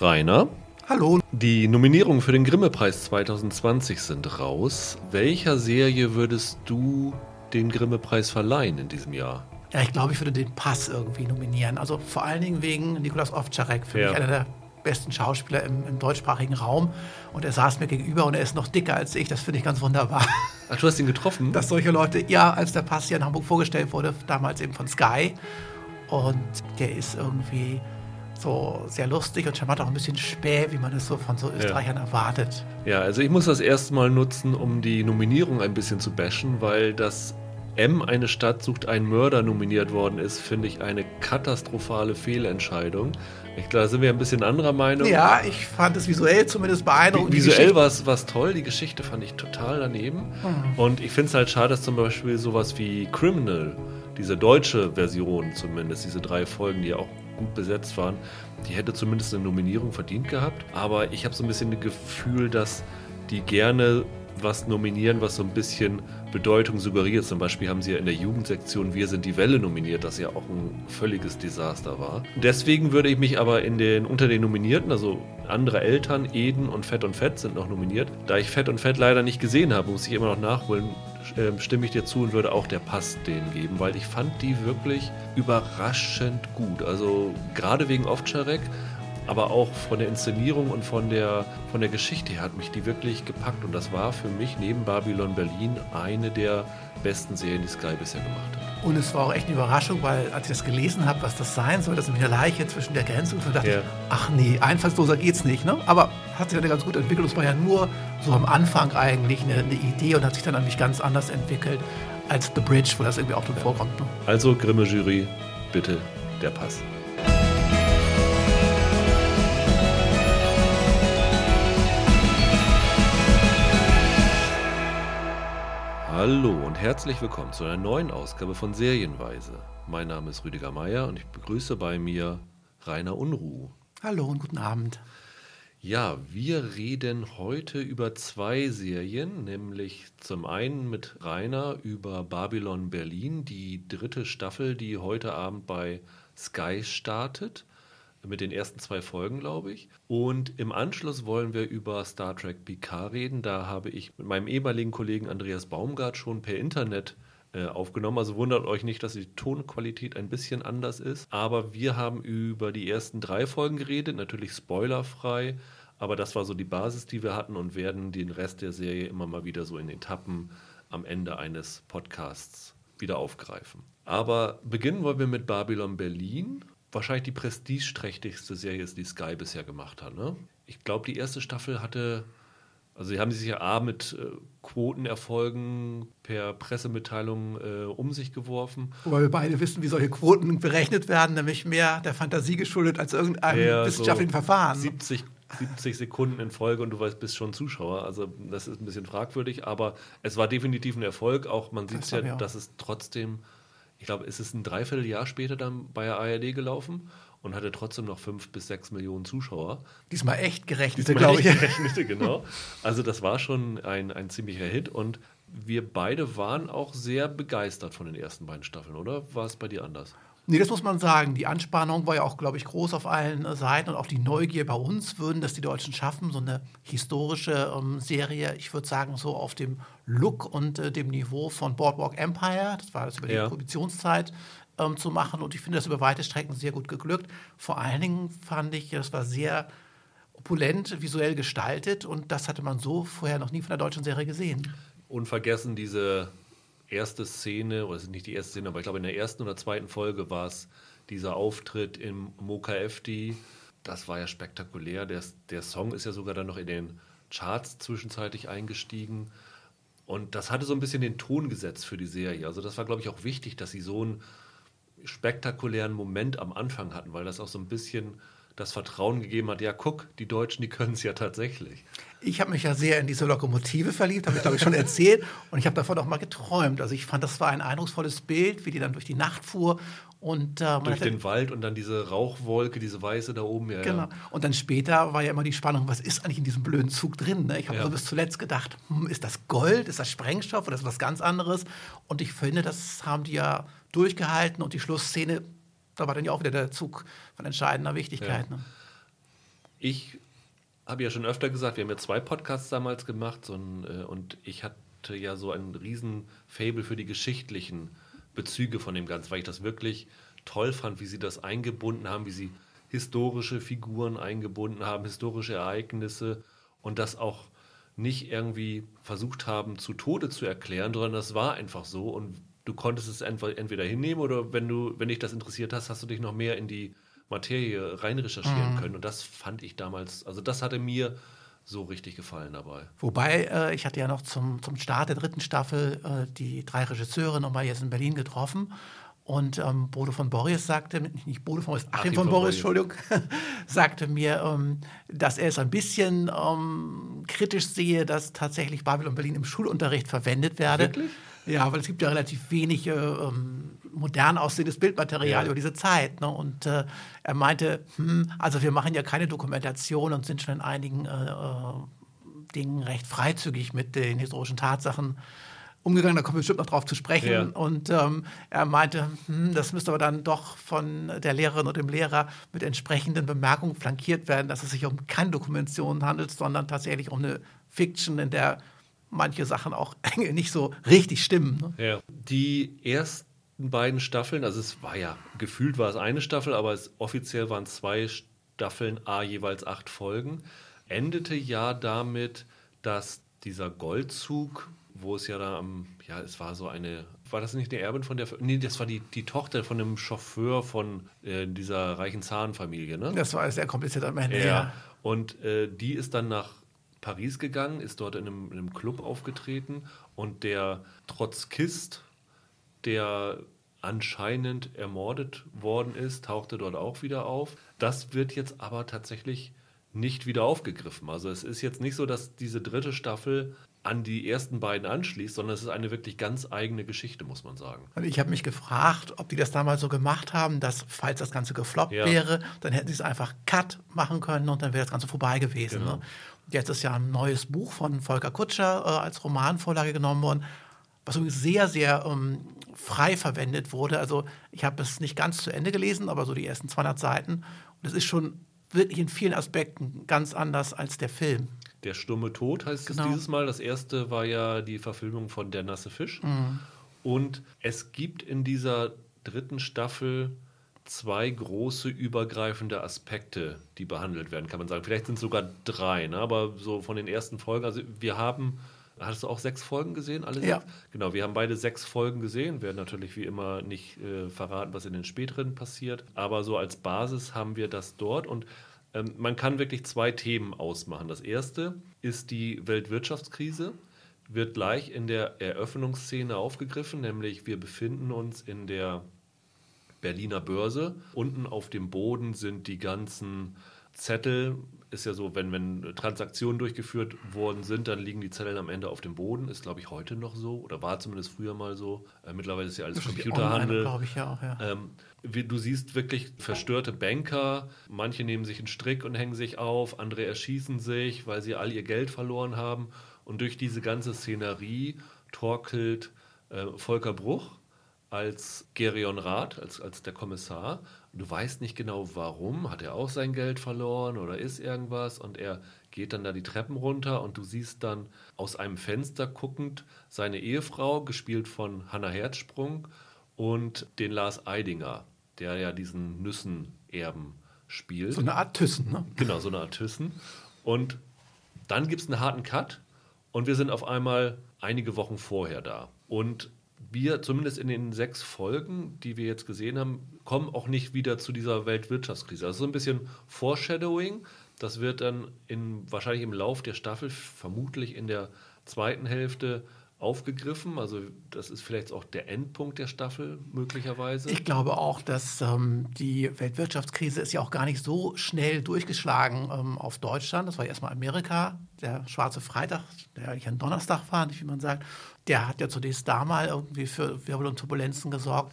Rainer. Hallo. Die Nominierungen für den Grimme-Preis 2020 sind raus. Welcher Serie würdest du den Grimme-Preis verleihen in diesem Jahr? Ja, ich glaube, ich würde den Pass irgendwie nominieren. Also vor allen Dingen wegen Nikolaus Ovtcharek, für Ja. mich einer der besten Schauspieler im, im deutschsprachigen Raum. Und er saß mir gegenüber und er ist noch dicker als ich. Das finde ich ganz wunderbar. Ach, du hast ihn getroffen? Dass solche Leute, ja, als der Pass hier in Hamburg vorgestellt wurde, damals eben von Sky. Und der ist irgendwie so sehr lustig und charmant, auch ein bisschen späh, wie man es so von so Österreichern erwartet. Ja, also ich muss das erste Mal nutzen, um die Nominierung ein bisschen zu bashen, weil das M eine Stadt sucht einen Mörder nominiert worden ist, finde ich eine katastrophale Fehlentscheidung. Ich glaube, da sind wir ein bisschen anderer Meinung. Ja, ich fand es visuell zumindest beeindruckend. Visuell war es toll, die Geschichte fand ich total daneben. Hm. Und ich finde es halt schade, dass zum Beispiel sowas wie Criminal, diese deutsche Version zumindest, diese drei Folgen, die ja auch gut besetzt waren, die hätte zumindest eine Nominierung verdient gehabt. Aber ich habe so ein bisschen das Gefühl, dass die gerne was nominieren, was so ein bisschen Bedeutung suggeriert. Zum Beispiel haben sie ja in der Jugendsektion Wir sind die Welle nominiert, das ja auch ein völliges Desaster war. Deswegen würde ich mich aber in den, unter den Nominierten, also andere Eltern, Eden und Fett und Fett sind noch nominiert. Da ich Fett und Fett leider nicht gesehen habe, muss ich immer noch nachholen, ähm, stimme ich dir zu und würde auch der Pass denen geben, weil ich fand die wirklich überraschend gut. Also gerade wegen Ovtcharek, aber auch von der Inszenierung und von der, von der Geschichte her hat mich die wirklich gepackt. Und das war für mich neben Babylon Berlin eine der besten Serien, die Sky bisher gemacht hat. Und es war auch echt eine Überraschung, weil als ich das gelesen habe, was das sein soll, das ist nämlich eine Leiche zwischen der Grenze und so dachte Ja. ich, ach nee, einfallsloser geht's nicht. Ne? Aber hat sich dann ganz gut entwickelt. Es war ja nur so am Anfang eigentlich eine, eine Idee und hat sich dann eigentlich ganz anders entwickelt als The Bridge, wo das irgendwie auch drin vorkommt. Ne? Also Grimme Jury, bitte der Pass. Hallo und herzlich willkommen zu einer neuen Ausgabe von Serienweise. Mein Name ist Rüdiger Meier und ich begrüße bei mir Rainer Unruh. Hallo und guten Abend. Ja, wir reden heute über zwei Serien, nämlich zum einen mit Rainer über Babylon Berlin, die dritte Staffel, die heute Abend bei Sky startet, mit den ersten zwei Folgen, glaube ich. Und im Anschluss wollen wir über Star Trek Picard reden. Da habe ich mit meinem ehemaligen Kollegen Andreas Baumgart schon per Internet äh, aufgenommen. Also wundert euch nicht, dass die Tonqualität ein bisschen anders ist. Aber wir haben über die ersten drei Folgen geredet, natürlich spoilerfrei. Aber das war so die Basis, die wir hatten und werden den Rest der Serie immer mal wieder so in Etappen am Ende eines Podcasts wieder aufgreifen. Aber beginnen wollen wir mit Babylon Berlin. Wahrscheinlich die prestigeträchtigste Serie, die Sky bisher gemacht hat. Ne? Ich glaube, die erste Staffel hatte also sie haben sich ja A mit äh, Quotenerfolgen per Pressemitteilung äh, um sich geworfen. Wobei wir beide wissen, wie solche Quoten berechnet werden, nämlich mehr der Fantasie geschuldet als irgendeinem Ja, wissenschaftlichen so Verfahren. 70, 70 Sekunden in Folge und du weißt, bist schon Zuschauer. Also das ist ein bisschen fragwürdig, aber es war definitiv ein Erfolg. Auch man sieht ja, auch. dass es trotzdem, ich glaube, es ist ein Dreivierteljahr später dann bei der ARD gelaufen und hatte trotzdem noch fünf bis sechs Millionen Zuschauer. Diesmal echt gerechnete, glaube ich. echt gerechnete, genau. Also das war schon ein, ein ziemlicher Hit und wir beide waren auch sehr begeistert von den ersten beiden Staffeln, oder? War es bei dir anders? Nee, das muss man sagen. Die Anspannung war ja auch, glaube ich, groß auf allen Seiten und auch die Neugier bei uns würden das die Deutschen schaffen. So eine historische ähm, Serie, ich würde sagen, so auf dem Look und äh, dem Niveau von Boardwalk Empire, das war das über die Ja. Prohibitionszeit, ähm, zu machen. Und ich finde das über weite Strecken sehr gut geglückt. Vor allen Dingen fand ich, das war sehr opulent visuell gestaltet und das hatte man so vorher noch nie von der deutschen Serie gesehen. Unvergessen diese erste Szene, oder es ist nicht die erste Szene, aber ich glaube in der ersten oder zweiten Folge war es dieser Auftritt im Moka FD. Das war ja spektakulär. Der, der Song ist ja sogar dann noch in den Charts zwischenzeitlich eingestiegen. Und das hatte so ein bisschen den Ton gesetzt für die Serie. Also das war, glaube ich, auch wichtig, dass sie so einen spektakulären Moment am Anfang hatten, weil das auch so ein bisschen das Vertrauen gegeben hat, ja, guck, die Deutschen, die können es ja tatsächlich. Ich habe mich ja sehr in diese Lokomotive verliebt, habe ich glaube ich schon erzählt. Und ich habe davon auch mal geträumt. Also ich fand, das war ein eindrucksvolles Bild, wie die dann durch die Nacht fuhr. Und, äh, Durch den Wald und dann diese Rauchwolke, diese weiße da oben. Ja, Genau. ja. Und dann später war ja immer die Spannung, was ist eigentlich in diesem blöden Zug drin? Ne? Ich habe Ja. so bis zuletzt gedacht, hm, ist das Gold, ist das Sprengstoff oder ist das was ganz anderes? Und ich finde, das haben die ja durchgehalten und die Schlussszene, da war dann ja auch wieder der Zug von entscheidender Wichtigkeit. Ne? ich habe ja schon öfter gesagt, wir haben ja zwei Podcasts damals gemacht so ein, äh, und ich hatte ja so ein riesen Fable für die geschichtlichen Bezüge von dem Ganzen, weil ich das wirklich toll fand, wie sie das eingebunden haben, wie sie historische Figuren eingebunden haben, historische Ereignisse und das auch nicht irgendwie versucht haben, zu Tode zu erklären, sondern das war einfach so und du konntest es entweder hinnehmen oder wenn du, wenn dich das interessiert hast, hast du dich noch mehr in die Materie rein recherchieren mhm. können. Und das fand ich damals, also das hatte mir so richtig gefallen dabei. Wobei, äh, ich hatte ja noch zum, zum Start der dritten Staffel äh, die drei Regisseure nochmal jetzt in Berlin getroffen. Und ähm, Bodo von Boris sagte, nicht Bodo von Boris, Achim, Achim von, von Boris, Entschuldigung, sagte mir, ähm, dass er es ein bisschen ähm, kritisch sehe, dass tatsächlich Babylon Berlin im Schulunterricht verwendet werde. Wirklich? Ja, weil es gibt ja relativ wenig äh, ähm, modern aussehendes Bildmaterial ja. über diese Zeit. Ne? Und äh, er meinte, hm, also wir machen ja keine Dokumentation und sind schon in einigen äh, äh Dingen recht freizügig mit den historischen Tatsachen umgegangen, da kommen wir bestimmt noch drauf zu sprechen. Ja. Und ähm, er meinte, hm, das müsste aber dann doch von der Lehrerin oder dem Lehrer mit entsprechenden Bemerkungen flankiert werden, dass es sich um keine Dokumentation handelt, sondern tatsächlich um eine Fiction, in der manche Sachen auch nicht so richtig stimmen. Ne? Ja. Die ersten beiden Staffeln, also es war ja, gefühlt war es eine Staffel, aber es, offiziell waren zwei Staffeln, a jeweils acht Folgen, endete ja damit, dass dieser Goldzug, wo es ja da am, ja, es war so eine, war das nicht eine Erbin von der, nee, das war die, die Tochter von einem Chauffeur von äh, dieser reichen Zahnfamilie, ne? Das war sehr kompliziert am Ende, ja. ja. Und äh, die ist dann nach Paris gegangen, ist dort in einem, in einem Club aufgetreten und der Trotzkist, der anscheinend ermordet worden ist, tauchte dort auch wieder auf. Das wird jetzt aber tatsächlich nicht wieder aufgegriffen. Also es ist jetzt nicht so, dass diese dritte Staffel an die ersten beiden anschließt, sondern es ist eine wirklich ganz eigene Geschichte, muss man sagen. Und ich habe mich gefragt, ob die das damals so gemacht haben, dass, falls das Ganze gefloppt ja. wäre, dann hätten sie es einfach Cut machen können und dann wäre das Ganze vorbei gewesen. Genau. Ne? Jetzt ist ja ein neues Buch von Volker Kutscher äh, als Romanvorlage genommen worden, was übrigens sehr, sehr ähm, frei verwendet wurde. Also ich habe es nicht ganz zu Ende gelesen, aber so die ersten 200 Seiten. Und es ist schon wirklich in vielen Aspekten ganz anders als der Film. Der stumme Tod heißt genau. es dieses Mal. Das erste war ja die Verfilmung von Der nasse Fisch. Mhm. Und es gibt in dieser dritten Staffel zwei große übergreifende Aspekte, die behandelt werden, kann man sagen. Vielleicht sind es sogar drei, ne? aber so von den ersten Folgen. Also wir haben, hast du auch sechs Folgen gesehen? Alle ja. Sechs? Genau, wir haben beide sechs Folgen gesehen, werden natürlich wie immer nicht äh, verraten, was in den späteren passiert. Aber so als Basis haben wir das dort und ähm, man kann wirklich zwei Themen ausmachen. Das erste ist die Weltwirtschaftskrise wird gleich in der Eröffnungsszene aufgegriffen, nämlich wir befinden uns in der Berliner Börse. Unten auf dem Boden sind die ganzen Zettel. Ist ja so, wenn, wenn Transaktionen durchgeführt worden sind, dann liegen die Zettel am Ende auf dem Boden. Ist, glaube ich, heute noch so oder war zumindest früher mal so. Äh, mittlerweile ist ja alles Computerhandel. glaube ich ja auch, ja. Ähm, wie, du siehst wirklich verstörte Banker. Manche nehmen sich einen Strick und hängen sich auf, andere erschießen sich, weil sie all ihr Geld verloren haben. Und durch diese ganze Szenerie torkelt äh, Volker Bruch als Gerion Rath, als, als der Kommissar. Du weißt nicht genau warum. Hat er auch sein Geld verloren oder ist irgendwas? Und er geht dann da die Treppen runter und du siehst dann aus einem Fenster guckend seine Ehefrau, gespielt von Hannah Herzsprung, und den Lars Eidinger, der ja diesen Nüssenerben spielt. So eine Art Thyssen, ne? Genau, so eine Art Thyssen. Und dann gibt es einen harten Cut und wir sind auf einmal einige Wochen vorher da. Und wir, zumindest in den sechs Folgen, die wir jetzt gesehen haben, kommen auch nicht wieder zu dieser Weltwirtschaftskrise. Also so ein bisschen Foreshadowing. Das wird dann in, wahrscheinlich im Lauf der Staffel, vermutlich in der zweiten Hälfte, aufgegriffen. Also das ist vielleicht auch der Endpunkt der Staffel möglicherweise. Ich glaube auch, dass ähm, die Weltwirtschaftskrise ist ja auch gar nicht so schnell durchgeschlagen ähm, auf Deutschland. Das war erstmal Amerika, der schwarze Freitag, der eigentlich ein Donnerstag war, nicht wie man sagt. Der hat ja zunächst da mal irgendwie für Wirbel und Turbulenzen gesorgt.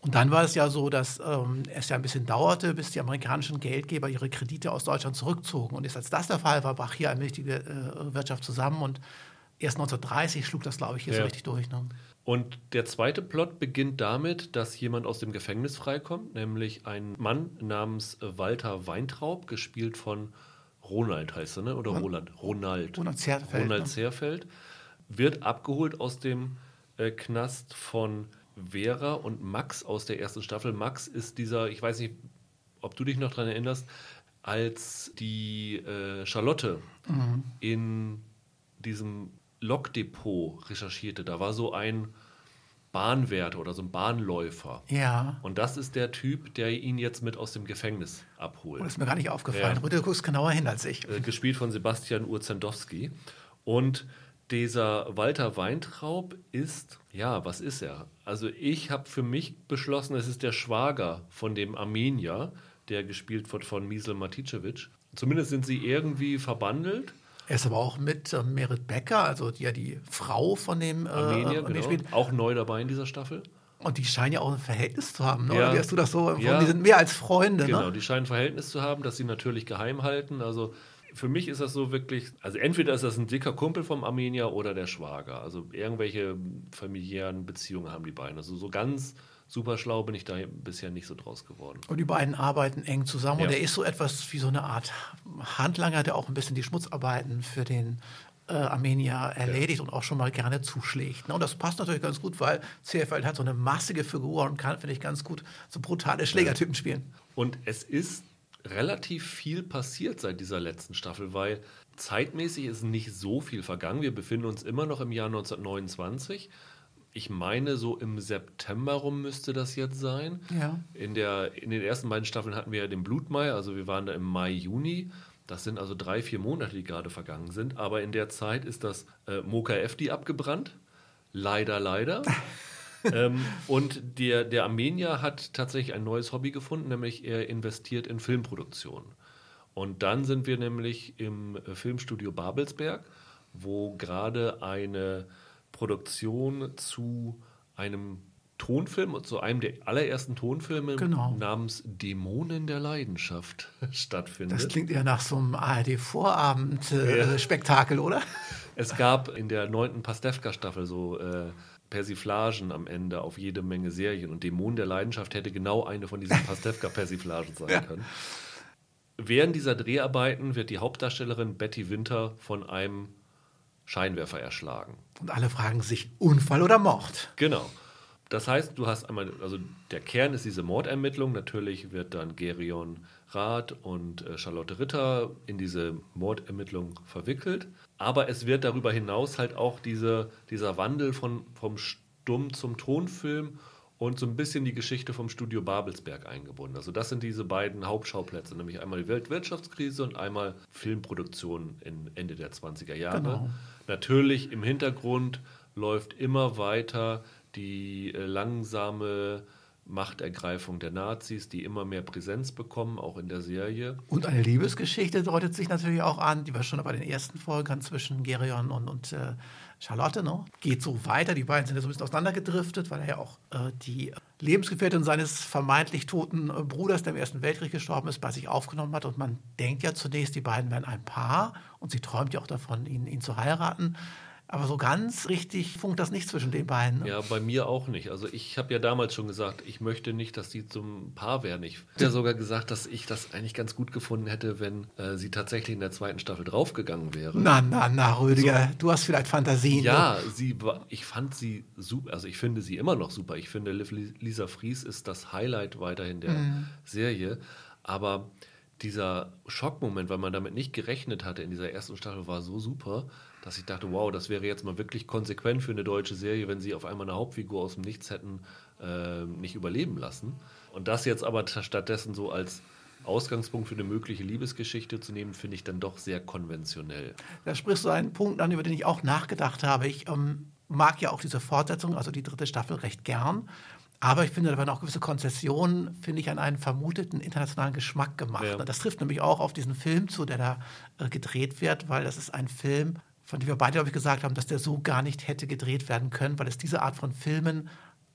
Und dann war es ja so, dass ähm, es ja ein bisschen dauerte, bis die amerikanischen Geldgeber ihre Kredite aus Deutschland zurückzogen. Und erst als das der Fall war, brach hier eine wichtige äh, Wirtschaft zusammen und erst 1930 schlug das, glaube ich, hier Ja. so richtig durch. Ne? Und der zweite Plot beginnt damit, dass jemand aus dem Gefängnis freikommt, nämlich ein Mann namens äh, Walter Weintraub, gespielt von Ronald heißt er, ne? Oder Roland? Ronald. Ronald Zerfeld, Ronald ne? Wird abgeholt aus dem äh, Knast von Vera und Max aus der ersten Staffel. Max ist dieser, ich weiß nicht, ob du dich noch daran erinnerst, als die äh, Charlotte Mhm. in diesem Lokdepot recherchierte. Da war so ein Bahnwärter oder so ein Bahnläufer. Ja. Und das ist der Typ, der ihn jetzt mit aus dem Gefängnis abholt. Oh, das ist mir gar nicht aufgefallen. Ja. Rüdiger, guckst genauer hin als ich. Äh, gespielt von Sebastian Urzendowski. Und dieser Walter Weintraub ist, ja, was ist er? Also ich habe für mich beschlossen, es ist der Schwager von dem Armenier, der gespielt wird von Misel Maticevic. Zumindest sind sie irgendwie verbandelt. Er ist aber auch mit äh, Merit Becker, also die, ja die Frau von dem äh, Armenier, genau. spielt. Auch neu dabei in dieser Staffel. Und die scheinen ja auch ein Verhältnis zu haben, ne? Ja. Oder wie hast du das so empfunden? Ja. Die sind mehr als Freunde, Genau, ne? die scheinen ein Verhältnis zu haben, das sie natürlich geheim halten. Also für mich ist das so wirklich, also entweder ist das ein dicker Kumpel vom Armenier oder der Schwager. Also irgendwelche familiären Beziehungen haben die beiden. Also so ganz super schlau bin ich da bisher nicht so draus geworden. Und die beiden arbeiten eng zusammen. Und Ja. er ist so etwas wie so eine Art Handlanger, der auch ein bisschen die Schmutzarbeiten für den äh, Armenier erledigt und auch schon mal gerne zuschlägt. Ne? Und das passt natürlich ganz gut, weil Zerfeld hat so eine massige Figur und kann, finde ich, ganz gut so brutale Schlägertypen spielen. Und es ist relativ viel passiert seit dieser letzten Staffel, weil zeitmäßig ist nicht so viel vergangen. Wir befinden uns immer noch im Jahr 1929. Ich meine, so im September rum müsste das jetzt sein. Ja. In, der, in den ersten beiden Staffeln hatten wir ja den Blutmai, also wir waren da im Mai, Juni. Das sind also drei, vier Monate, die gerade vergangen sind. Aber in der Zeit ist das äh, Moka Efti abgebrannt. Leider, leider. ähm, und der, der Armenier hat tatsächlich ein neues Hobby gefunden, nämlich er investiert in Filmproduktion. Und dann sind wir nämlich im äh, Filmstudio Babelsberg, wo gerade eine Produktion zu einem Tonfilm, zu einem der allerersten Tonfilme Genau. namens Dämonen der Leidenschaft stattfindet. Das klingt ja nach so einem ARD-Vorabend-Spektakel, oder? Es gab in der neunten Pastewka-Staffel so äh, Persiflagen am Ende auf jede Menge Serien. Und Dämon der Leidenschaft hätte genau eine von diesen Pastewka-Persiflagen sein Ja. können. Während dieser Dreharbeiten wird die Hauptdarstellerin Betty Winter von einem Scheinwerfer erschlagen. Und alle fragen sich, Unfall oder Mord? Genau. Das heißt, du hast einmal, also der Kern ist diese Mordermittlung. Natürlich wird dann Gerion Rath und äh, Charlotte Ritter in diese Mordermittlung verwickelt. Aber es wird darüber hinaus halt auch diese, dieser Wandel von, vom Stumm zum Tonfilm und so ein bisschen die Geschichte vom Studio Babelsberg eingebunden. Also das sind diese beiden Hauptschauplätze, nämlich einmal die Weltwirtschaftskrise und einmal Filmproduktion in Ende der 20er Jahre. Genau. Natürlich im Hintergrund läuft immer weiter die äh, langsame Machtergreifung der Nazis, die immer mehr Präsenz bekommen, auch in der Serie. Und eine Liebesgeschichte deutet sich natürlich auch an, die wir schon bei den ersten Folgen zwischen Gerion und, und äh, Charlotte. Ne? Geht so weiter. Die beiden sind ja so ein bisschen auseinandergedriftet, weil er ja auch äh, die Lebensgefährtin seines vermeintlich toten äh, Bruders, der im Ersten Weltkrieg gestorben ist, bei sich aufgenommen hat. Und man denkt ja zunächst, die beiden wären ein Paar und sie träumt ja auch davon, ihn, ihn zu heiraten. Aber so ganz richtig funkt das nicht zwischen den beiden. Ne? Ja, bei mir auch nicht. Also ich habe ja damals schon gesagt, ich möchte nicht, dass die zum Paar werden. Ich habe ja sogar gesagt, dass ich das eigentlich ganz gut gefunden hätte, wenn äh, sie tatsächlich in der zweiten Staffel draufgegangen wäre. Na, na, na, Rüdiger, du hast vielleicht Fantasien. ne? Ja, sie war, ich fand sie super, also ich finde sie immer noch super. Ich finde, Lisa Fries ist das Highlight weiterhin der Serie. Aber dieser Schockmoment, weil man damit nicht gerechnet hatte in dieser ersten Staffel, war so super, dass ich dachte, wow, das wäre jetzt mal wirklich konsequent für eine deutsche Serie, wenn sie auf einmal eine Hauptfigur aus dem Nichts hätten äh, nicht überleben lassen. Und das jetzt aber ta- stattdessen so als Ausgangspunkt für eine mögliche Liebesgeschichte zu nehmen, finde ich dann doch sehr konventionell. Da sprichst du einen Punkt an, über den ich auch nachgedacht habe. Ich ähm, mag ja auch diese Fortsetzung, also die dritte Staffel, recht gern. Aber ich finde, da werden auch gewisse Konzessionen, finde ich, an einen vermuteten internationalen Geschmack gemacht. Ja. Das trifft nämlich auch auf diesen Film zu, der da äh, gedreht wird, weil das ist ein Film, von dem wir beide, glaube ich, gesagt haben, dass der so gar nicht hätte gedreht werden können, weil es diese Art von Filmen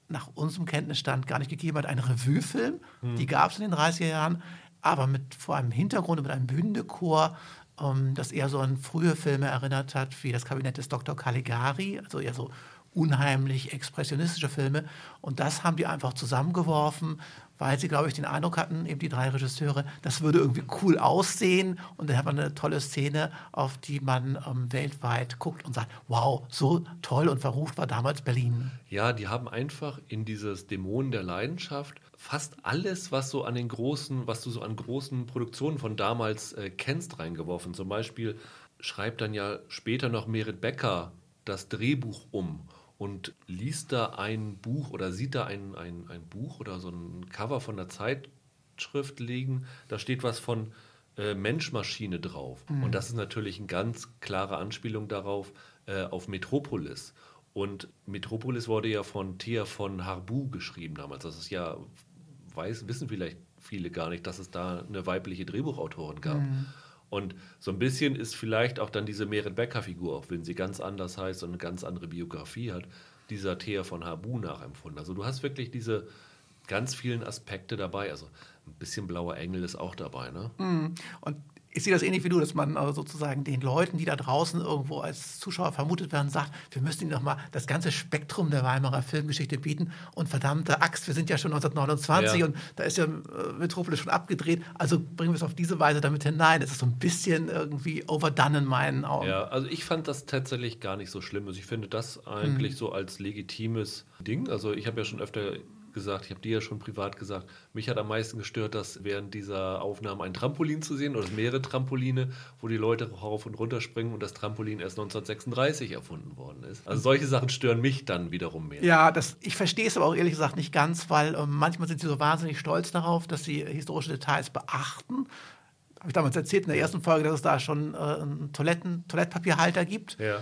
nach unserem Kenntnisstand gar nicht gegeben hat. Ein Revue-Film, die gab es in den 30er Jahren, aber mit vor einem Hintergrund, mit einem Bühnendekor ähm, das eher so an frühe Filme erinnert hat, wie das Kabinett des Dr. Caligari, also eher so unheimlich expressionistische Filme. Und das haben die einfach zusammengeworfen, weil sie, glaube ich, den Eindruck hatten, eben die drei Regisseure, das würde irgendwie cool aussehen. Und dann hat man eine tolle Szene, auf die man ähm, weltweit guckt und sagt, wow, so toll und verruft war damals Berlin. Ja, die haben einfach in dieses Dämonen der Leidenschaft fast alles, was so an den großen, was du so an großen Produktionen von damals äh, kennst, reingeworfen. Zum Beispiel schreibt dann ja später noch Merit Becker das Drehbuch um und liest da ein Buch oder sieht da ein, ein, ein Buch oder so ein Cover von der Zeitschrift liegen, da steht was von äh, Mensch-Maschine drauf. Mhm. Und das ist natürlich eine ganz klare Anspielung darauf, äh, auf Metropolis. Und Metropolis wurde ja von Thea von Harbu geschrieben damals. Das ist ja, weiß, wissen vielleicht viele gar nicht, dass es da eine weibliche Drehbuchautorin gab. Mhm. Und so ein bisschen ist vielleicht auch dann diese Merit Becker-Figur, auch wenn sie ganz anders heißt und eine ganz andere Biografie hat, dieser Thea von Habu nachempfunden. Also du hast wirklich diese ganz vielen Aspekte dabei. Also ein bisschen blauer Engel ist auch dabei. Ne? Mhm. Und ich sehe das ähnlich wie du, dass man äh, sozusagen den Leuten, die da draußen irgendwo als Zuschauer vermutet werden, sagt, wir müssen ihnen doch mal das ganze Spektrum der Weimarer Filmgeschichte bieten. Und verdammte Axt, wir sind ja schon 1929 ja. und da ist ja äh, Metropolis schon abgedreht. Also bringen wir es auf diese Weise damit hinein. Es ist so ein bisschen irgendwie overdone in meinen Augen. Ja, also ich fand das tatsächlich gar nicht so schlimm. Also ich finde das eigentlich hm. so als legitimes Ding. Also ich habe ja schon öfter gesagt, ich habe dir ja schon privat gesagt, mich hat am meisten gestört, dass während dieser Aufnahmen ein Trampolin zu sehen oder mehrere Trampoline, wo die Leute rauf und runter springen und das Trampolin erst 1936 erfunden worden ist. Also solche Sachen stören mich dann wiederum mehr. Ja, das, ich verstehe es aber auch ehrlich gesagt nicht ganz, weil äh, manchmal sind sie so wahnsinnig stolz darauf, dass sie historische Details beachten habe ich damals erzählt in der ersten Folge, dass es da schon äh, einen Toiletten, Toilettpapierhalter gibt. Ja.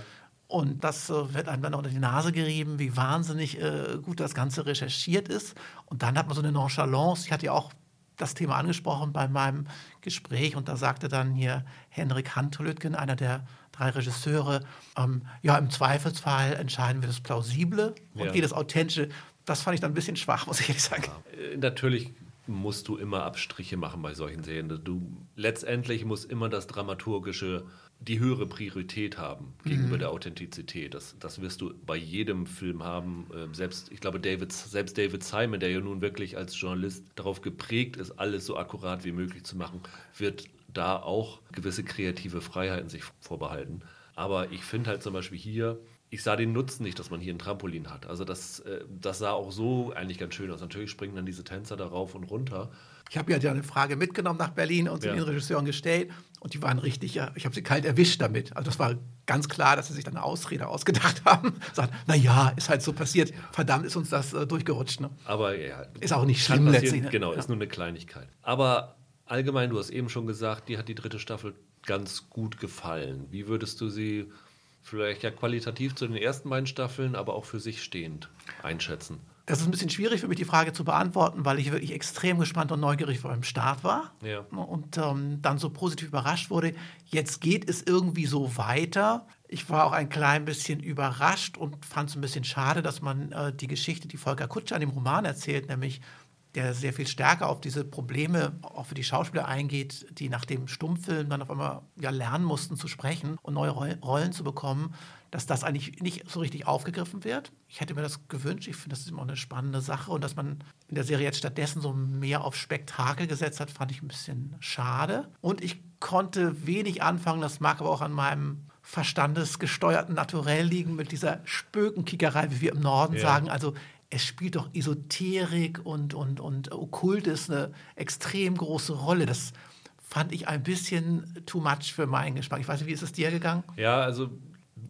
Und das äh, wird einem dann unter die Nase gerieben, wie wahnsinnig äh, gut das Ganze recherchiert ist. Und dann hat man so eine Nonchalance. Ich hatte ja auch das Thema angesprochen bei meinem Gespräch und da sagte dann hier Henrik Hantelütgen, einer der drei Regisseure, ähm, ja, im Zweifelsfall entscheiden wir das Plausible und ja. jedes Authentische. Das fand ich dann ein bisschen schwach, muss ich ehrlich sagen. Ja. Äh, natürlich musst du immer Abstriche machen bei solchen Serien. Du letztendlich muss immer das dramaturgische die höhere Priorität haben gegenüber mhm. der Authentizität. Das, das wirst du bei jedem Film haben. Ähm, selbst, ich glaube, David, selbst David Simon, der ja nun wirklich als Journalist darauf geprägt ist, alles so akkurat wie möglich zu machen, wird da auch gewisse kreative Freiheiten sich vorbehalten. Aber ich finde halt zum Beispiel hier, ich sah den Nutzen nicht, dass man hier ein Trampolin hat. Also das, äh, das sah auch so eigentlich ganz schön aus. Natürlich springen dann diese Tänzer da rauf und runter. Ich habe ja eine Frage mitgenommen nach Berlin und zu ja. den Regisseuren gestellt und die waren richtig, ja, ich habe sie kalt erwischt damit. Also das war ganz klar, dass sie sich dann eine Ausrede ausgedacht haben. Sagen, naja, ist halt so passiert. Verdammt, ist uns das äh, durchgerutscht. Ne? Aber ja. Ist auch nicht schlimm letztlich. Ne? Genau, ja. ist nur eine Kleinigkeit. Aber allgemein, du hast eben schon gesagt, dir hat die dritte Staffel ganz gut gefallen. Wie würdest du sie vielleicht ja qualitativ zu den ersten beiden Staffeln, aber auch für sich stehend einschätzen? Das ist ein bisschen schwierig für mich, die Frage zu beantworten, weil ich wirklich extrem gespannt und neugierig vor dem Start war ja. und ähm, dann so positiv überrascht wurde. Jetzt geht es irgendwie so weiter. Ich war auch ein klein bisschen überrascht und fand es ein bisschen schade, dass man äh, die Geschichte, die Volker Kutscher an dem Roman erzählt, nämlich der sehr viel stärker auf diese Probleme auch für die Schauspieler eingeht, die nach dem Stummfilm dann auf einmal ja lernen mussten zu sprechen und neue Rollen zu bekommen, dass das eigentlich nicht so richtig aufgegriffen wird. Ich hätte mir das gewünscht. Ich finde, das ist immer eine spannende Sache. Und dass man in der Serie jetzt stattdessen so mehr auf Spektakel gesetzt hat, fand ich ein bisschen schade. Und ich konnte wenig anfangen. Das mag aber auch an meinem verstandesgesteuerten Naturell liegen mit dieser Spökenkickerei, wie wir im Norden ja. sagen. Also es spielt doch Esoterik und, und, und Okkultes eine extrem große Rolle. Das fand ich ein bisschen too much für meinen Geschmack. Ich weiß nicht, wie ist es dir gegangen? Ja, also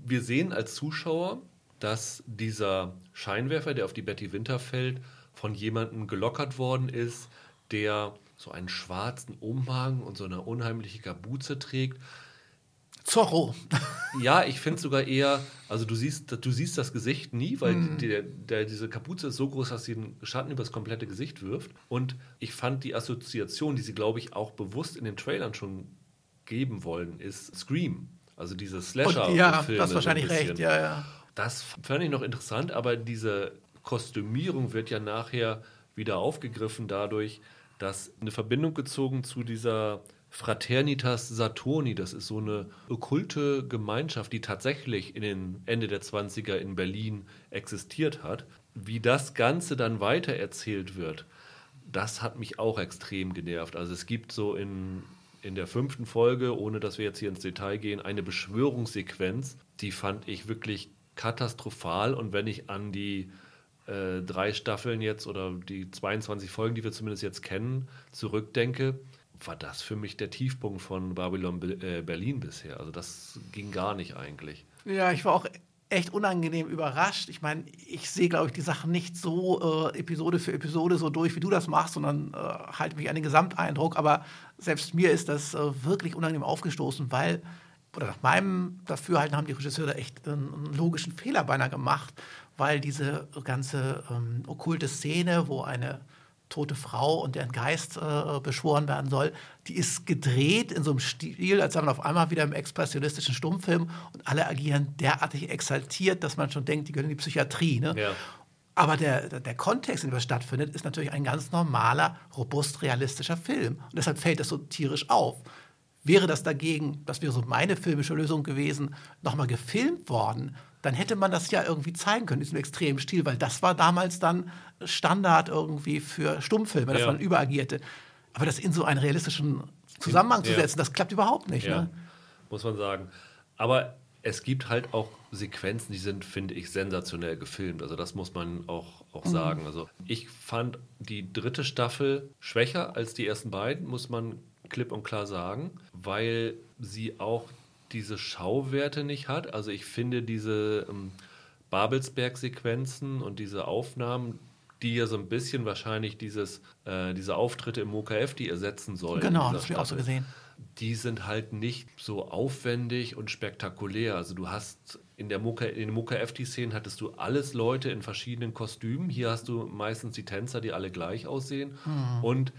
wir sehen als Zuschauer, dass dieser Scheinwerfer, der auf die Betty Winter fällt, von jemandem gelockert worden ist, der so einen schwarzen Umhang und so eine unheimliche Kapuze trägt. Zorro. Ja, ich finde sogar eher, also du siehst, du siehst das Gesicht nie, weil mm. die, der, diese Kapuze ist so groß, dass sie den Schatten über das komplette Gesicht wirft. Und ich fand die Assoziation, die sie, glaube ich, auch bewusst in den Trailern schon geben wollen, ist Scream. Also diese Slasher-Filme. Ja, du hast wahrscheinlich recht, ja, ja. Das fand ich noch interessant, aber diese Kostümierung wird ja nachher wieder aufgegriffen dadurch, dass eine Verbindung gezogen zu dieser Fraternitas Saturni, das ist so eine okkulte Gemeinschaft, die tatsächlich in den Ende der 20er in Berlin existiert hat. Wie das Ganze dann weitererzählt wird, das hat mich auch extrem genervt. Also es gibt so in, in der fünften Folge, ohne dass wir jetzt hier ins Detail gehen, eine Beschwörungssequenz, die fand ich wirklich katastrophal. Und wenn ich an die äh, drei Staffeln jetzt oder die 22 Folgen, die wir zumindest jetzt kennen, zurückdenke, war das für mich der Tiefpunkt von Babylon äh, Berlin bisher. Also das ging gar nicht eigentlich. Ja, ich war auch echt unangenehm überrascht. Ich meine, ich sehe, glaube ich, die Sachen nicht so äh, Episode für Episode so durch, wie du das machst, sondern äh, halte mich an den Gesamteindruck. Aber selbst mir ist das äh, wirklich unangenehm aufgestoßen, weil, oder nach meinem Dafürhalten haben die Regisseure echt einen, logischen Fehler beinahe gemacht, weil diese ganze ähm, okkulte Szene, wo eine tote Frau und deren Geist äh, beschworen werden soll, die ist gedreht in so einem Stil, als sei man auf einmal wieder im expressionistischen Stummfilm und alle agieren derartig exaltiert, dass man schon denkt, die gehören in die Psychiatrie. Ne? Ja. Aber der, der Kontext, in dem das stattfindet, ist natürlich ein ganz normaler, robust realistischer Film. Und deshalb fällt das so tierisch auf. Wäre das dagegen, das wäre so meine filmische Lösung gewesen, nochmal gefilmt worden, dann hätte man das ja irgendwie zeigen können, diesen extremen Stil, weil das war damals dann Standard irgendwie für Stummfilme, dass ja. man überagierte. Aber das in so einen realistischen Zusammenhang zu setzen, das klappt überhaupt nicht. Ja. Ne? Muss man sagen. Aber es gibt halt auch Sequenzen, die sind, finde ich, sensationell gefilmt. Also das muss man auch, auch mhm. sagen. Also ich fand die dritte Staffel schwächer als die ersten beiden, muss man klipp und klar sagen, weil sie auch diese Schauwerte nicht hat. Also ich finde diese ähm, Babelsberg-Sequenzen und diese Aufnahmen, die ja so ein bisschen wahrscheinlich dieses, äh, diese Auftritte im OKF, die ersetzen sollen. Genau, das habe ich auch so gesehen. Die sind halt nicht so aufwendig und spektakulär. Also du hast in der Moka, in den OKF die Szenen hattest du alles Leute in verschiedenen Kostümen. Hier hast du meistens die Tänzer, die alle gleich aussehen. Mhm. Und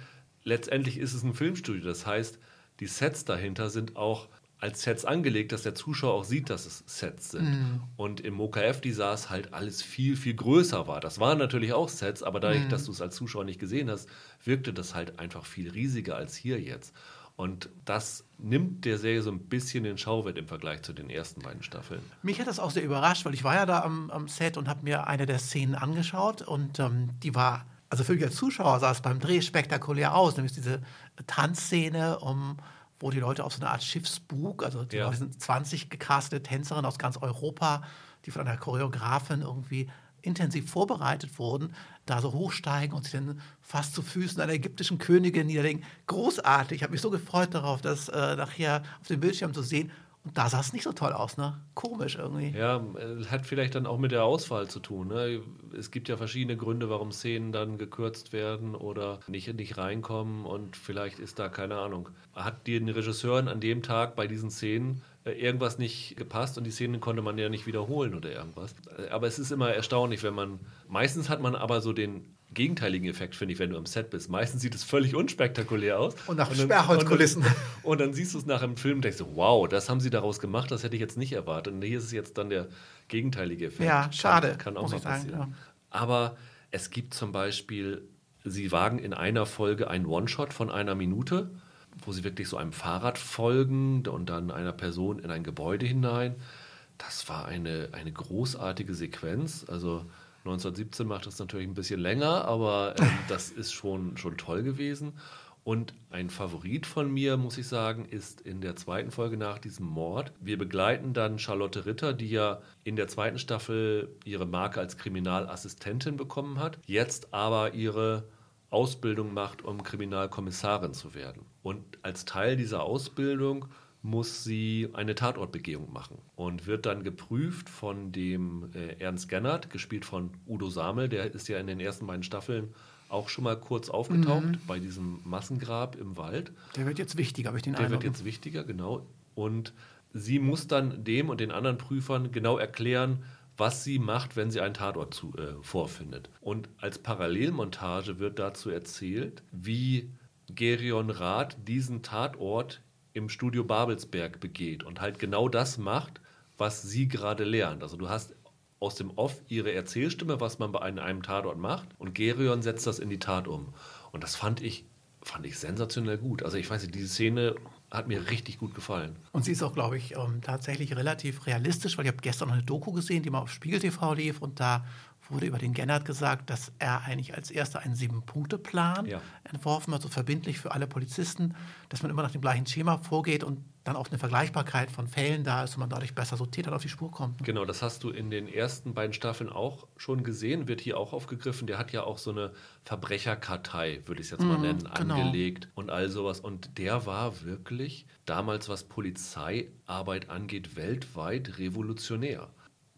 letztendlich ist es ein Filmstudio. Das heißt, die Sets dahinter sind auch als Sets angelegt, dass der Zuschauer auch sieht, dass es Sets sind. Mhm. Und im OKF, die es halt alles viel, viel größer war. Das waren natürlich auch Sets, aber dadurch, mhm. dass du es als Zuschauer nicht gesehen hast, wirkte das halt einfach viel riesiger als hier jetzt. Und das nimmt der Serie so ein bisschen den Schauwert im Vergleich zu den ersten beiden Staffeln. Mich hat das auch sehr überrascht, weil ich war ja da am, am Set und habe mir eine der Szenen angeschaut und ähm, die war, also für mich als Zuschauer sah es beim Dreh spektakulär aus, nämlich diese Tanzszene um wo die Leute auf so eine Art Schiffsbug, also die ja. Sind 20 gecastete Tänzerinnen aus ganz Europa, die von einer Choreografin irgendwie intensiv vorbereitet wurden, da so hochsteigen und sich dann fast zu Füßen einer ägyptischen Königin niederlegen. Großartig. Ich habe mich so gefreut darauf, das äh, nachher auf dem Bildschirm zu sehen. Da sah es nicht so toll aus, ne? Komisch irgendwie. Ja, hat vielleicht dann auch mit der Auswahl zu tun. Ne? Es gibt ja verschiedene Gründe, warum Szenen dann gekürzt werden oder nicht, nicht reinkommen. Und vielleicht ist da, keine Ahnung, hat den Regisseuren an dem Tag bei diesen Szenen äh, irgendwas nicht gepasst und die Szenen konnte man ja nicht wiederholen oder irgendwas. Äh, aber es ist immer erstaunlich, wenn man, meistens hat man aber so den gegenteiligen Effekt, finde ich, wenn du am Set bist. Meistens sieht es völlig unspektakulär aus. Und nach Sperrholzkulissen. Und, und, dann siehst du es nach einem Film und denkst, wow, das haben sie daraus gemacht, das hätte ich jetzt nicht erwartet. Und hier ist es jetzt dann der gegenteilige Effekt. Ja, schade. Kann, kann auch mal passieren. Sagen, ja. Aber es gibt zum Beispiel, sie wagen in einer Folge einen One-Shot von einer Minute, wo sie wirklich so einem Fahrrad folgen und dann einer Person in ein Gebäude hinein. Das war eine, eine großartige Sequenz. Also 1917 macht es natürlich ein bisschen länger, aber äh, das ist schon, schon toll gewesen. Und ein Favorit von mir, muss ich sagen, ist in der zweiten Folge nach diesem Mord. Wir begleiten dann Charlotte Ritter, die ja in der zweiten Staffel ihre Marke als Kriminalassistentin bekommen hat, jetzt aber ihre Ausbildung macht, um Kriminalkommissarin zu werden. Und als Teil dieser Ausbildung muss sie eine Tatortbegehung machen und wird dann geprüft von dem äh, Ernst Gennert, gespielt von Udo Samel, der ist ja in den ersten beiden Staffeln auch schon mal kurz aufgetaucht mhm. bei diesem Massengrab im Wald. Der wird jetzt wichtiger, habe ich den Der Eindruck. wird jetzt wichtiger, genau. Und sie muss dann dem und den anderen Prüfern genau erklären, was sie macht, wenn sie einen Tatort zu, äh, vorfindet. Und als Parallelmontage wird dazu erzählt, wie Gerion Rath diesen Tatort im Studio Babelsberg begeht und halt genau das macht, was sie gerade lernt. Also du hast aus dem Off ihre Erzählstimme, was man bei einem, Tatort macht und Gerion setzt das in die Tat um. Und das fand ich fand ich sensationell gut. Also ich weiß nicht, diese Szene hat mir richtig gut gefallen. Und sie ist auch, glaube ich, ähm, tatsächlich relativ realistisch, weil ich habe gestern noch eine Doku gesehen, die mal auf Spiegel TV lief und da wurde über den Gennard gesagt, dass er eigentlich als erster einen Sieben-Punkte-Plan ja. entworfen hat, so verbindlich für alle Polizisten, dass man immer nach dem gleichen Schema vorgeht und dann auch eine Vergleichbarkeit von Fällen da ist und man dadurch besser so Tätern auf die Spur kommt. Ne? Genau, das hast du in den ersten beiden Staffeln auch schon gesehen, wird hier auch aufgegriffen. Der hat ja auch so eine Verbrecherkartei, würde ich es jetzt mal mm, nennen, genau. angelegt und all sowas. Und der war wirklich damals, was Polizeiarbeit angeht, weltweit revolutionär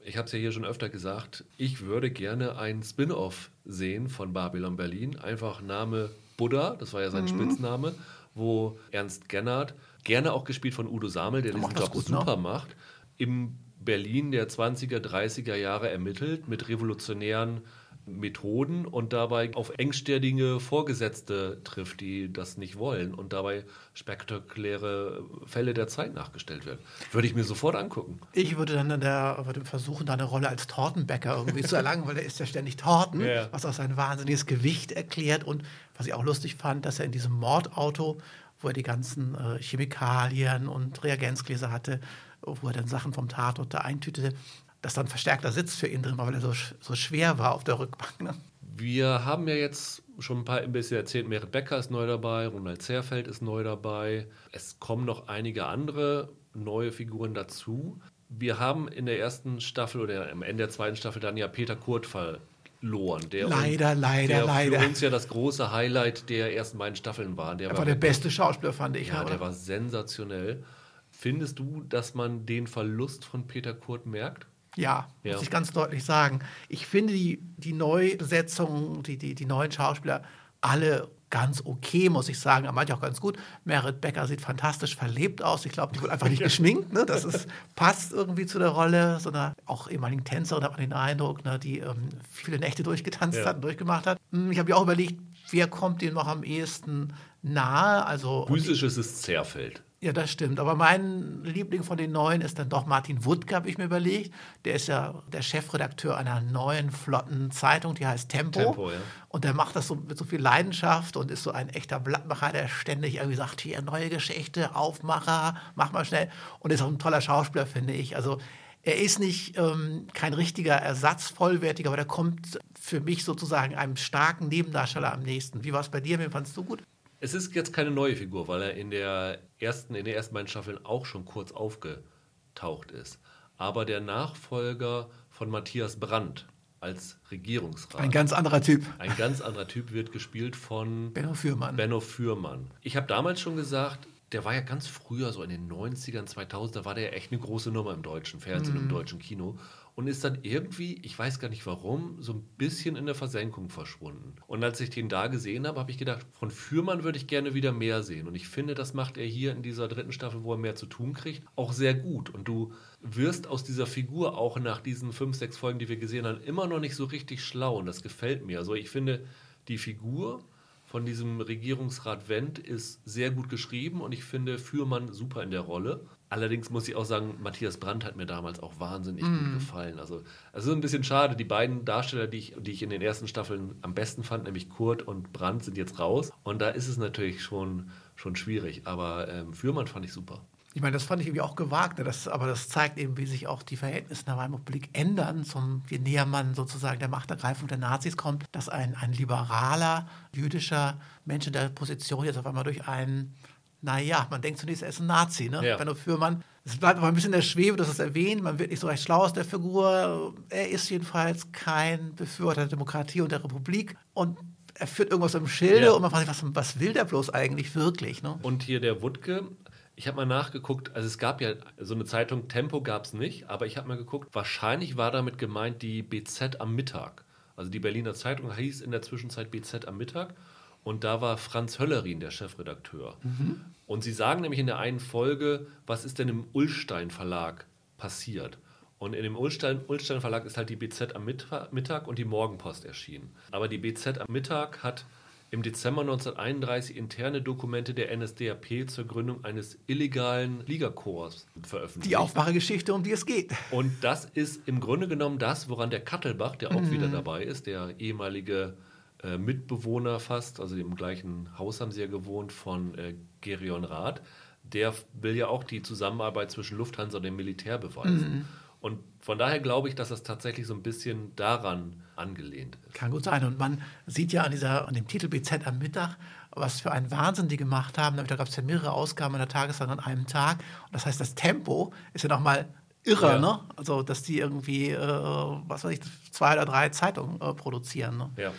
ich habe es ja hier schon öfter gesagt, ich würde gerne ein Spin-off sehen von Babylon Berlin. Einfach Name Buddha, das war ja sein mhm. Spitzname, wo Ernst Gennard, gerne auch gespielt von Udo Samel, der, der diesen Job gut, super ne? macht, im Berlin der 20er, 30er Jahre ermittelt mit revolutionären Methoden und dabei auf engstirnige Vorgesetzte trifft, die das nicht wollen und dabei spektakuläre Fälle der Zeit nachgestellt werden. Würde ich mir sofort angucken. Ich würde dann der, würde versuchen, da eine Rolle als Tortenbäcker irgendwie zu erlangen, weil er isst ja ständig Torten, ja. was auch sein wahnsinniges Gewicht erklärt und was ich auch lustig fand, dass er in diesem Mordauto, wo er die ganzen äh, Chemikalien und Reagenzgläser hatte, wo er dann Sachen vom Tatort da eintütete, dass dann verstärkter Sitz für ihn drin war, weil er so, so schwer war auf der Rückbank. Ne? Wir haben ja jetzt schon ein paar ein bisschen erzählt, Merit Becker ist neu dabei, Ronald Zerfeld ist neu dabei. Es kommen noch einige andere neue Figuren dazu. Wir haben in der ersten Staffel oder am Ende der zweiten Staffel dann ja Peter Kurt verloren. Der leider, uns, leider, der leider. für uns ja das große Highlight der ersten beiden Staffeln war. Der er war, der beste Schauspieler, fand ich. Ja, der war sensationell. Findest du, dass man den Verlust von Peter Kurt merkt? Ja, ja, muss ich ganz deutlich sagen. Ich finde die, die Neubesetzung, die, die, die neuen Schauspieler, alle ganz okay, muss ich sagen. Manche auch ganz gut. Merit Becker sieht fantastisch verlebt aus. Ich glaube, die wurde einfach nicht geschminkt. Ne? Das ist, passt irgendwie zu der Rolle. So eine auch ehemaligen Tänzerin hat man den Eindruck, ne? die ähm, viele Nächte durchgetanzt ja. hat und durchgemacht hat. Hm, ich habe mir auch überlegt, wer kommt dem noch am ehesten nahe? Also, Physisch ist es Zerfeld. Ja, das stimmt. Aber mein Liebling von den Neuen ist dann doch Martin Wuttke, habe ich mir überlegt. Der ist ja der Chefredakteur einer neuen, flotten Zeitung, die heißt Tempo. Tempo ja. Und der macht das so mit so viel Leidenschaft und ist so ein echter Blattmacher, der ständig irgendwie sagt, hier, neue Geschichte, Aufmacher, mach mal schnell. Und ist auch ein toller Schauspieler, finde ich. Also er ist nicht ähm, kein richtiger Ersatz, vollwertiger, aber der kommt für mich sozusagen einem starken Nebendarsteller am nächsten. Wie war es bei dir? Wen fandest du gut? Es ist jetzt keine neue Figur, weil er in der ersten, in den ersten beiden Staffeln auch schon kurz aufgetaucht ist. Aber der Nachfolger von Matthias Brandt als Regierungsrat. Ein ganz anderer Typ. Ein ganz anderer Typ wird gespielt von Benno Fürmann. Benno Fürmann. Ich habe damals schon gesagt, der war ja ganz früher, so in den 90ern, 2000, da war der echt eine große Nummer im deutschen Fernsehen, mhm. im deutschen Kino und ist dann irgendwie, ich weiß gar nicht warum, so ein bisschen in der Versenkung verschwunden. Und als ich den da gesehen habe, habe ich gedacht, von Fürmann würde ich gerne wieder mehr sehen. Und ich finde, das macht er hier in dieser dritten Staffel, wo er mehr zu tun kriegt, auch sehr gut. Und du wirst aus dieser Figur auch nach diesen fünf, sechs Folgen, die wir gesehen haben, immer noch nicht so richtig schlau. Und das gefällt mir. Also ich finde, die Figur von diesem Regierungsrat Wendt ist sehr gut geschrieben und ich finde Fürmann super in der Rolle. Allerdings muss ich auch sagen, Matthias Brandt hat mir damals auch wahnsinnig mm. gut gefallen. Also, es ist ein bisschen schade. Die beiden Darsteller, die ich, die ich in den ersten Staffeln am besten fand, nämlich Kurt und Brandt, sind jetzt raus. Und da ist es natürlich schon, schon schwierig. Aber ähm, Fürmann fand ich super. Ich meine, das fand ich irgendwie auch gewagt, ne? das, aber das zeigt eben, wie sich auch die Verhältnisse in der Weimarer Republik ändern, zum, je näher man sozusagen der Machtergreifung der Nazis kommt, dass ein, ein liberaler jüdischer Mensch in der Position jetzt auf einmal durch einen naja, man denkt zunächst, er ist ein Nazi, ne? Ja. Benno Fürmann. Es bleibt aber ein bisschen in der Schwebe, das ist erwähnt. Man wird nicht so recht schlau aus der Figur. Er ist jedenfalls kein Befürworter der Demokratie und der Republik. Und er führt irgendwas im Schilde ja. und man fragt sich, was, was will der bloß eigentlich wirklich? Ne? Und hier der Wutke, ich habe mal nachgeguckt, also es gab ja so eine Zeitung, Tempo gab es nicht, aber ich habe mal geguckt, wahrscheinlich war damit gemeint die BZ am Mittag. Also die Berliner Zeitung hieß in der Zwischenzeit BZ am Mittag. Und da war Franz Höllerin der Chefredakteur. Mhm. Und sie sagen nämlich in der einen Folge, was ist denn im Ullstein Verlag passiert? Und in dem Ullstein, Ullstein Verlag ist halt die BZ am Mittag und die Morgenpost erschienen. Aber die BZ am Mittag hat im Dezember 1931 interne Dokumente der NSDAP zur Gründung eines illegalen Ligakorps veröffentlicht. Die Aufmachergeschichte, um die es geht. Und das ist im Grunde genommen das, woran der Kattelbach, der auch mhm. wieder dabei ist, der ehemalige äh, Mitbewohner fast, also im gleichen Haus haben sie ja gewohnt, von äh, Gerion Rath. Der will ja auch die Zusammenarbeit zwischen Lufthansa und dem Militär beweisen. Mhm. Und von daher glaube ich, dass das tatsächlich so ein bisschen daran angelehnt ist. Kann gut sein. Und man sieht ja an, dieser, an dem Titel BZ am Mittag, was für einen Wahnsinn die gemacht haben. Da gab es ja mehrere Ausgaben in der Tageszeitung an einem Tag. Und das heißt, das Tempo ist ja nochmal irre, ja. ne? Also, dass die irgendwie, äh, was weiß ich, zwei oder drei Zeitungen äh, produzieren. Ne? Ja.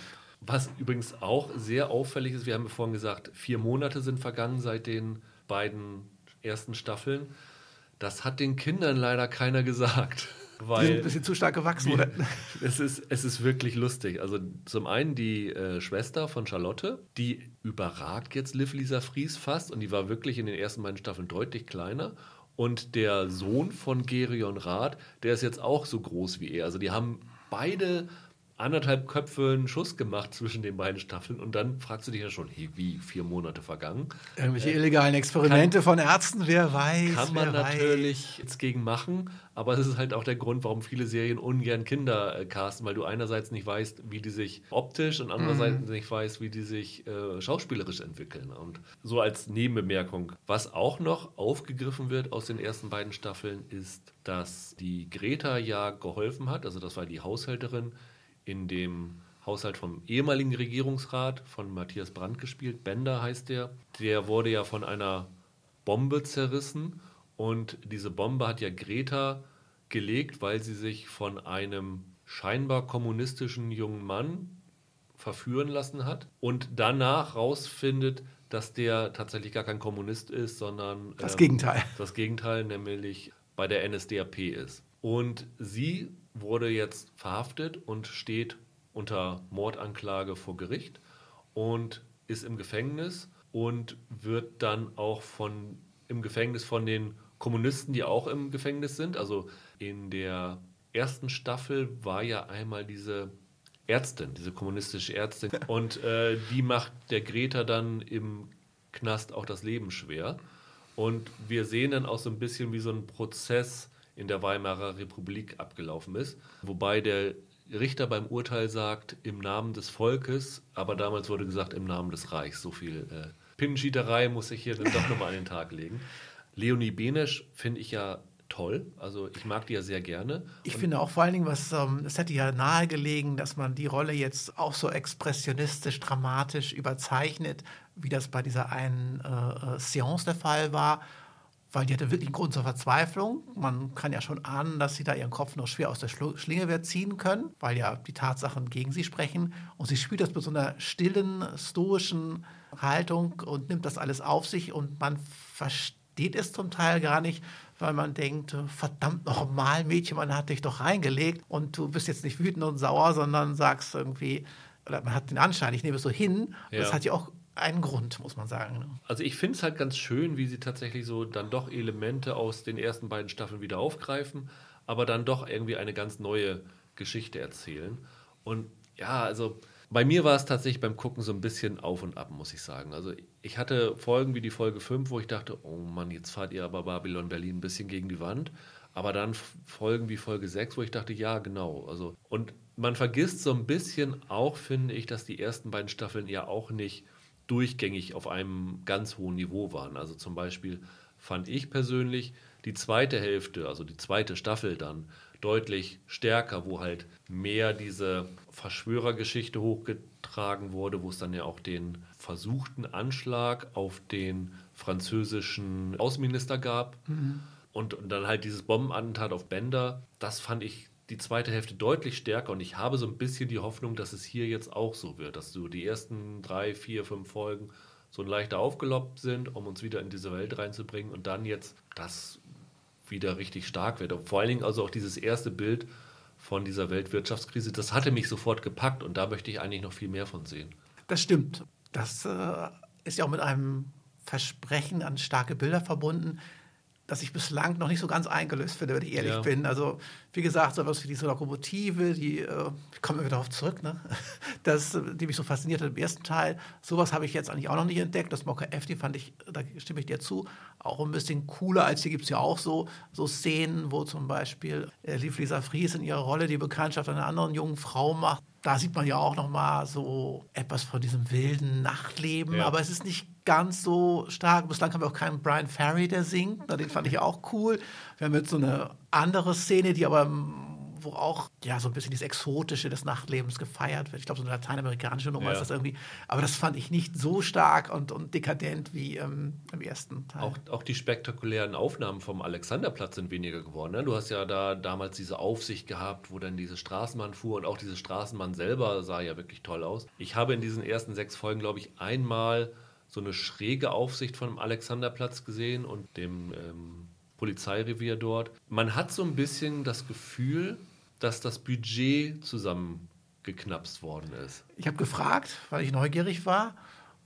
Was übrigens auch sehr auffällig ist, wir haben vorhin gesagt, vier Monate sind vergangen seit den beiden ersten Staffeln. Das hat den Kindern leider keiner gesagt. Weil die sind ein bisschen zu stark gewachsen, oder? Es ist, es ist wirklich lustig. Also zum einen die äh, Schwester von Charlotte, die überragt jetzt Liv Lisa Fries fast und die war wirklich in den ersten beiden Staffeln deutlich kleiner. Und der Sohn von Gerion Rath, der ist jetzt auch so groß wie er. Also die haben beide anderthalb Köpfe einen Schuss gemacht zwischen den beiden Staffeln und dann fragst du dich ja schon, hey, wie vier Monate vergangen? Irgendwelche äh, illegalen Experimente kann, von Ärzten, wer weiß. Kann man natürlich weiß. jetzt gegen machen, aber es ist halt auch der Grund, warum viele Serien ungern Kinder äh, casten, weil du einerseits nicht weißt, wie die sich optisch und andererseits mhm. nicht weißt, wie die sich äh, schauspielerisch entwickeln. Und so als Nebenbemerkung, was auch noch aufgegriffen wird aus den ersten beiden Staffeln, ist, dass die Greta ja geholfen hat, also das war die Haushälterin, in dem Haushalt vom ehemaligen Regierungsrat von Matthias Brandt gespielt. Bender heißt der. Der wurde ja von einer Bombe zerrissen und diese Bombe hat ja Greta gelegt, weil sie sich von einem scheinbar kommunistischen jungen Mann verführen lassen hat und danach rausfindet, dass der tatsächlich gar kein Kommunist ist, sondern das ähm, Gegenteil. Das Gegenteil, nämlich bei der NSDAP ist. Und sie wurde jetzt verhaftet und steht unter Mordanklage vor Gericht und ist im Gefängnis und wird dann auch von, im Gefängnis von den Kommunisten, die auch im Gefängnis sind. Also in der ersten Staffel war ja einmal diese Ärztin, diese kommunistische Ärztin. Und äh, die macht der Greta dann im Knast auch das Leben schwer. Und wir sehen dann auch so ein bisschen wie so ein Prozess in der Weimarer Republik abgelaufen ist. Wobei der Richter beim Urteil sagt, im Namen des Volkes, aber damals wurde gesagt, im Namen des Reichs. So viel äh, Pinschiederei muss ich hier dann doch nochmal an den Tag legen. Leonie Benesch finde ich ja toll. Also ich mag die ja sehr gerne. Ich und finde auch vor allen Dingen, was ähm, es hätte ja nahegelegen, dass man die Rolle jetzt auch so expressionistisch, dramatisch überzeichnet, wie das bei dieser einen äh, äh Seance der Fall war weil die hatte wirklich einen Grund zur Verzweiflung. Man kann ja schon ahnen, dass sie da ihren Kopf noch schwer aus der Schlinge wird ziehen können, weil ja die Tatsachen gegen sie sprechen. Und sie spielt das mit so einer stillen, stoischen Haltung und nimmt das alles auf sich und man versteht es zum Teil gar nicht, weil man denkt, verdammt nochmal, Mädchen, man hat dich doch reingelegt und du bist jetzt nicht wütend und sauer, sondern sagst irgendwie, oder man hat den Anschein, ich nehme es so hin. Ja. Das hat ja auch einen Grund, muss man sagen. Ne? Also ich finde es halt ganz schön, wie sie tatsächlich so dann doch Elemente aus den ersten beiden Staffeln wieder aufgreifen, aber dann doch irgendwie eine ganz neue Geschichte erzählen. Und ja, also bei mir war es tatsächlich beim Gucken so ein bisschen auf und ab, muss ich sagen. Also ich hatte Folgen wie die Folge 5, wo ich dachte, oh Mann, jetzt fahrt ihr aber Babylon Berlin ein bisschen gegen die Wand. Aber dann Folgen wie Folge 6, wo ich dachte, ja, genau. Also, und man vergisst so ein bisschen auch, finde ich, dass die ersten beiden Staffeln ja auch nicht durchgängig auf einem ganz hohen Niveau waren. Also zum Beispiel fand ich persönlich die zweite Hälfte, also die zweite Staffel dann deutlich stärker, wo halt mehr diese Verschwörergeschichte hochgetragen wurde, wo es dann ja auch den versuchten Anschlag auf den französischen Außenminister gab. Mhm. Und, und, dann halt dieses Bombenattentat auf Bender, das fand ich die zweite Hälfte deutlich stärker und ich habe so ein bisschen die Hoffnung, dass es hier jetzt auch so wird, dass so die ersten drei, vier, fünf Folgen so leichter aufgeloppt sind, um uns wieder in diese Welt reinzubringen und dann jetzt das wieder richtig stark wird. vor allen Dingen also auch dieses erste Bild von dieser Weltwirtschaftskrise, das hatte mich sofort gepackt und da möchte ich eigentlich noch viel mehr von sehen. Das stimmt. Das äh, ist ja auch mit einem Versprechen an starke Bilder verbunden das ich bislang noch nicht so ganz eingelöst finde, wenn ich ehrlich ja. bin. Also, wie gesagt, sowas wie diese Lokomotive, die, äh, kommen wir wieder darauf zurück, ne? das, die mich so fasziniert hat im ersten Teil. Sowas habe ich jetzt eigentlich auch noch nicht entdeckt. Das Mocker F, die fand ich, da stimme ich dir zu, auch ein bisschen cooler, als hier gibt es ja auch so, so Szenen, wo zum Beispiel äh, Liv Lisa Fries in ihrer Rolle die Bekanntschaft einer anderen jungen Frau macht da sieht man ja auch noch mal so etwas von diesem wilden Nachtleben, ja. aber es ist nicht ganz so stark. Bislang haben wir auch keinen Brian Ferry, der singt. Den fand ich auch cool. Wir haben jetzt so eine andere Szene, die aber wo auch ja so ein bisschen dieses Exotische des Nachtlebens gefeiert wird. Ich glaube, so eine lateinamerikanische Nummer ja. ist das irgendwie. Aber das fand ich nicht so stark und, und dekadent wie ähm, im ersten Teil. Auch, auch die spektakulären Aufnahmen vom Alexanderplatz sind weniger geworden. Ne? Du hast ja da damals diese Aufsicht gehabt, wo dann diese Straßenbahn fuhr und auch diese Straßenbahn selber sah ja wirklich toll aus. Ich habe in diesen ersten sechs Folgen, glaube ich, einmal so eine schräge Aufsicht von dem Alexanderplatz gesehen und dem ähm, Polizeirevier dort. Man hat so ein bisschen das Gefühl, dass das Budget zusammengeknapst worden ist? Ich habe gefragt, weil ich neugierig war.